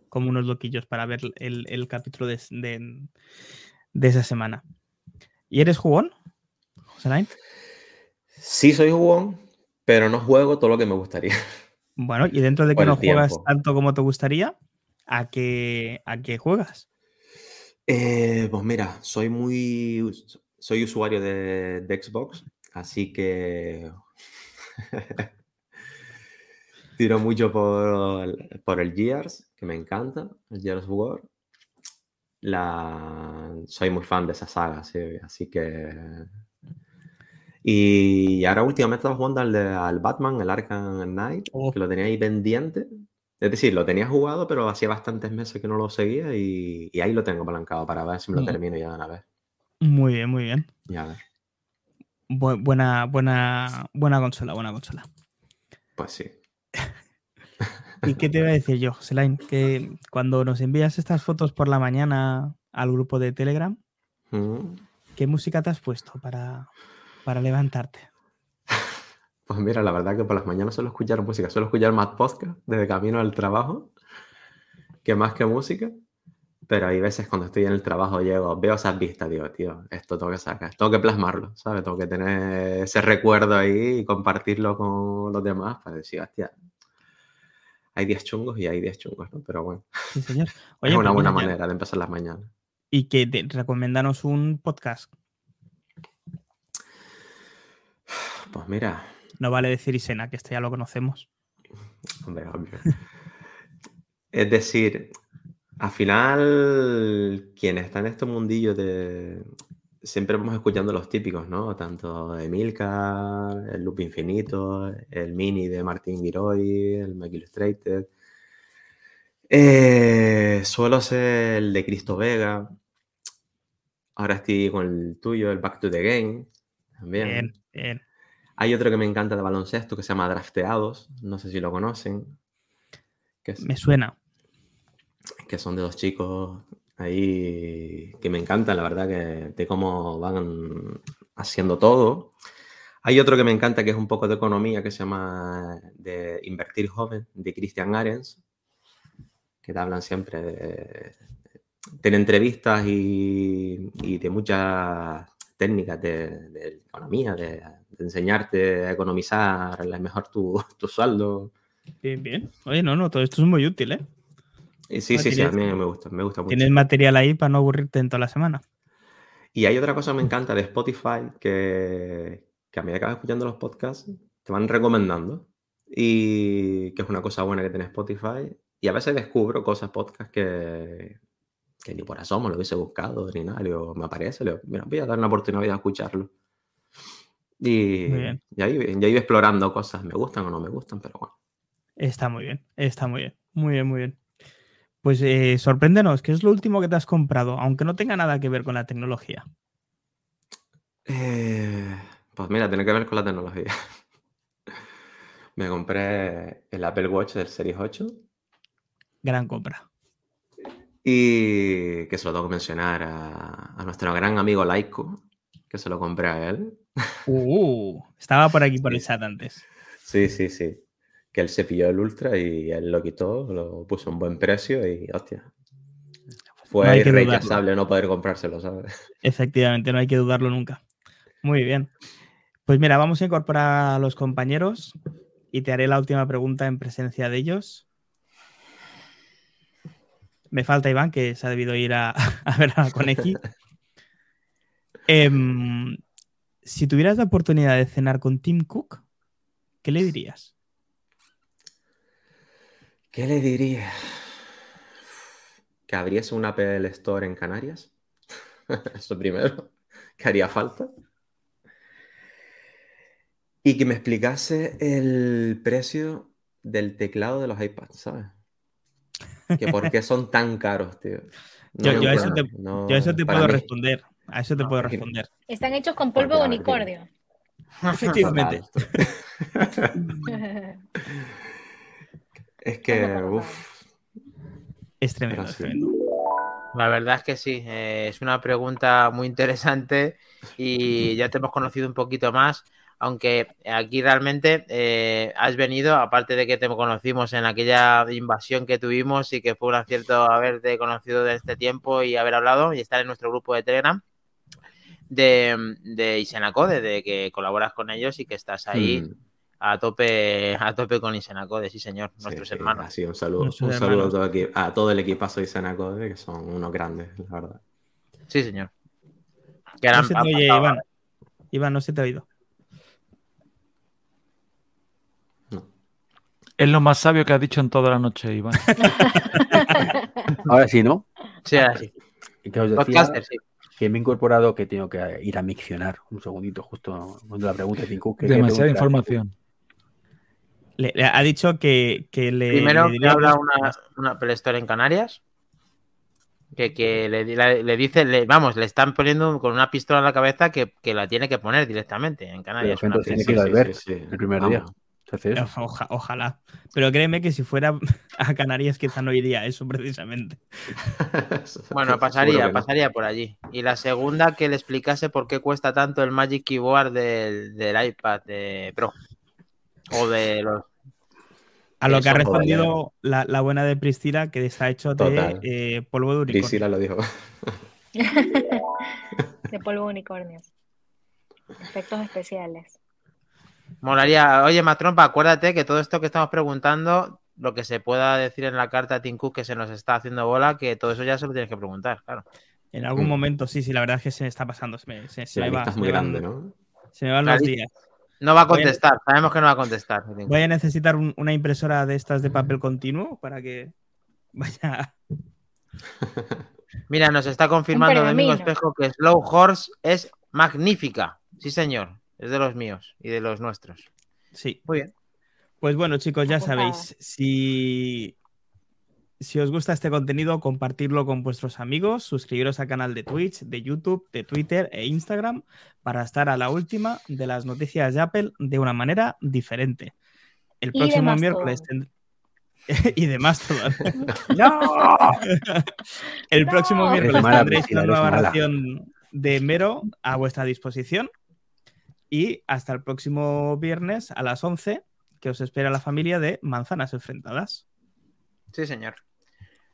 como unos loquillos para ver el, el capítulo de, de- de esa semana. ¿Y eres jugón, Joselain? sí soy jugón, pero no juego todo lo que me gustaría. Bueno, y dentro de que no juegas tanto como te gustaría, ¿a qué, a qué juegas? Eh, pues mira, soy muy. Soy usuario de, de Xbox, así que. Tiro mucho por, el- por el Gears, que me encanta, el Gears of War. La... Soy muy fan de esa saga, sí, así que. Y ahora últimamente estaba jugando al, de- al Batman, el Arkham Knight, Oh. que lo tenía ahí pendiente. Es decir, lo tenía jugado, pero hacía bastantes meses que no lo seguía y, y ahí lo tengo apalancado para ver si me lo Mm. termino ya de una vez. Muy bien, muy bien. Ya a ver. Bu- buena, buena, buena consola, buena consola. Pues sí. ¿Y qué te iba a decir yo, Joselain? Que cuando nos envías estas fotos por la mañana al grupo de Telegram, Mm. ¿qué música te has puesto para, para levantarte? Pues mira, la verdad que por las mañanas suelo escuchar música, suelo escuchar más podcast desde camino al trabajo que más que música. Pero hay veces cuando estoy en el trabajo llego, veo esas vistas, digo, tío, esto tengo que sacar, tengo que plasmarlo, ¿sabes? Tengo que tener ese recuerdo ahí y compartirlo con los demás para decir, hostia, hay 10 chungos y hay 10 chungos, ¿no? Pero bueno, Sí, señor. es una pues buena manera de empezar las mañanas. Y que te, recomendanos un podcast. Pues mira, No vale decir Isena, que este ya lo conocemos. Hombre, hombre. Es decir, al final, quien está en este mundillo de... Siempre vamos escuchando los típicos, ¿no? Tanto de Milka, el Loop Infinito, el Mini de Martin Giroy, el Mac Illustrated. Eh, suelo ser el de Cristo Vega. Ahora estoy con el tuyo, el Back to the Game. También. Bien, bien. Hay otro que me encanta de baloncesto que se llama Drafteados, no sé si lo conocen, que, es- Me suena. que son de dos chicos ahí que me encantan, la verdad, que de cómo van haciendo todo. Hay otro que me encanta que es un poco de economía que se llama de Invertir Joven, de Christian Arens, que te hablan siempre de, entrevistas y, y de muchas técnicas de, de economía, de, enseñarte a economizar mejor tu, tu sueldo. Bien, bien. Oye, no, no, todo esto es muy útil, ¿eh? Y sí, sí, sí, a mí me gusta, me gusta mucho. Tienes material ahí para no aburrirte en toda la semana. Y hay otra cosa que me encanta de Spotify que, que a medida que vas escuchando los podcasts te van recomendando y que es una cosa buena que tiene Spotify. Y a veces descubro cosas, podcast que, que ni por asomo lo hubiese buscado ni nada. Digo, me aparece, le digo, mira, voy a dar una oportunidad de escucharlo. Y, y ahí, ya iba explorando cosas, me gustan o no me gustan, pero bueno. Está muy bien, está muy bien. Muy bien, muy bien. Pues eh, sorpréndenos, ¿qué es lo último que te has comprado? Aunque no tenga nada que ver con la tecnología. Eh, pues mira, tiene que ver con la tecnología. Me compré el Apple Watch del Series 8 Gran compra. Y que se lo tengo que mencionar a, a nuestro gran amigo Laico, que se lo compré a él. Uh, estaba por aquí por el chat antes. Sí, sí, sí. Que él se pilló el Ultra y él lo quitó, lo puso a un buen precio y hostia. Fue No irrechazable no poder comprárselo, ¿sabes? Efectivamente, no hay que dudarlo nunca. Muy bien. Pues mira, vamos a incorporar a los compañeros y te haré la última pregunta en presencia de ellos. Me falta Iván, que se ha debido ir a, a ver a Coneki. Em, si tuvieras la oportunidad de cenar con Tim Cook, ¿qué le dirías? ¿Qué le diría? Que abriese una Apple Store en Canarias. Eso primero, que haría falta. Y que me explicase el precio del teclado de los iPads, ¿sabes? Que por qué son tan caros, tío. No Yo, a eso te, no- yo a eso te para puedo mí- responder. A eso te No, puedo responder. Están hechos con polvo de unicornio. Efectivamente. Es que, uff, Es tremendo. La verdad es que sí, eh, es una pregunta muy interesante y ya te hemos conocido un poquito más, aunque aquí realmente eh, has venido, aparte de que te conocimos en aquella invasión que tuvimos y que fue un acierto haberte conocido de este tiempo y haber hablado y estar en nuestro grupo de Telegram de, de Isenacode, de que colaboras con ellos y que estás ahí mm, a tope a tope con Isenacode, sí señor, nuestros sí, hermanos. así, un saludo, un saludo a todo, equi- a todo el equipazo de Senacode, que son unos grandes, la verdad. Sí, señor. Que No se te oye, Iván. Iván, no se te ha oído. Es lo más sabio que has dicho en toda la noche, Iván. Ahora sí, ¿no? Sí, ahora sí. Que os decía Podcaster, sí. que me he incorporado que tengo que ir a miccionar. Un segundito, justo cuando la pregunta de Demasiada información. Le, le ha dicho que, que le. Primero le que habla una, una Store en Canarias. Que, que le, le- le dice, le- vamos, le están poniendo con una pistola en la cabeza que, que la tiene que poner directamente en Canarias. una tiene que ir al ver sí. el primer día. Vamos. Oja- ojalá. Pero créeme que si fuera a Canarias quizá no iría a eso precisamente. Bueno, pasaría, pasaría por allí. Y la segunda, que le explicase por qué cuesta tanto el Magic Keyboard del, del iPad de Pro. O de los... A lo que ha respondido la, la buena de Priscila, que está hecho de Total. eh, polvo de unicornio. Priscila lo dijo. de polvo de unicornios. Efectos especiales. Molaría. Oye, Matrompa, acuérdate que todo esto que estamos preguntando, lo que se pueda decir en la carta a Tim Cook que se nos está haciendo bola, que todo eso ya se lo tienes que preguntar, claro. En algún Mm. momento, sí, sí, la verdad es que se me está pasando. Se me, se, se La me va- es muy me van- grande, ¿no? Se me van los días. No va a contestar, sabemos que no va a contestar. Voy a necesitar un- una impresora de estas de papel continuo para que vaya. Mira, nos está confirmando Domingo. Espejo que Slow Horse es magnífica. Sí, señor. Es de los míos y de los nuestros. Sí. Muy bien. Pues bueno, chicos, ya sabéis, si, si os gusta este contenido, compartirlo con vuestros amigos, suscribiros al canal de Twitch, de YouTube, de Twitter e Instagram para estar a la última de las noticias de Apple de una manera diferente. El Y próximo miércoles tend- y de Mastodon. ¡No! El próximo miércoles tendréis una nueva ración de Mero a vuestra disposición. Y hasta el próximo viernes a las 11, que os espera la familia de Manzanas Enfrentadas. Sí, señor.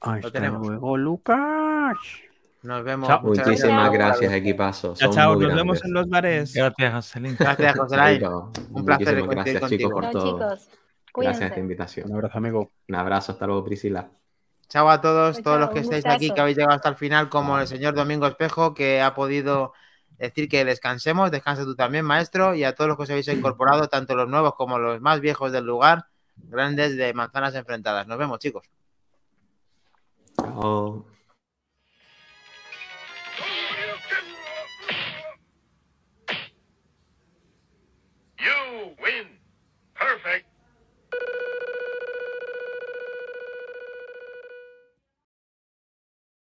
Hasta tenemos. luego, Lucas. Nos vemos. Chao. Muchísimas gracias. gracias, equipazo. Chao, Son chao. muy Nos vemos en los bares. Gracias, Jocelyn. Gracias. Chaito. Un placer Muchísimas gracias, contigo. chicos, por Chao, todo. chicos. Gracias a esta invitación. Un abrazo, amigo. Un abrazo, hasta luego, Priscila. Chao a todos, Chao, todos los que estáis aquí, que habéis llegado hasta el final, como el señor Domingo Espejo, que ha podido decir que descansemos, descansa tú también, maestro, y a todos los que os habéis incorporado, tanto los nuevos como los más viejos del lugar, grandes de manzanas enfrentadas. Nos vemos, chicos. Chao.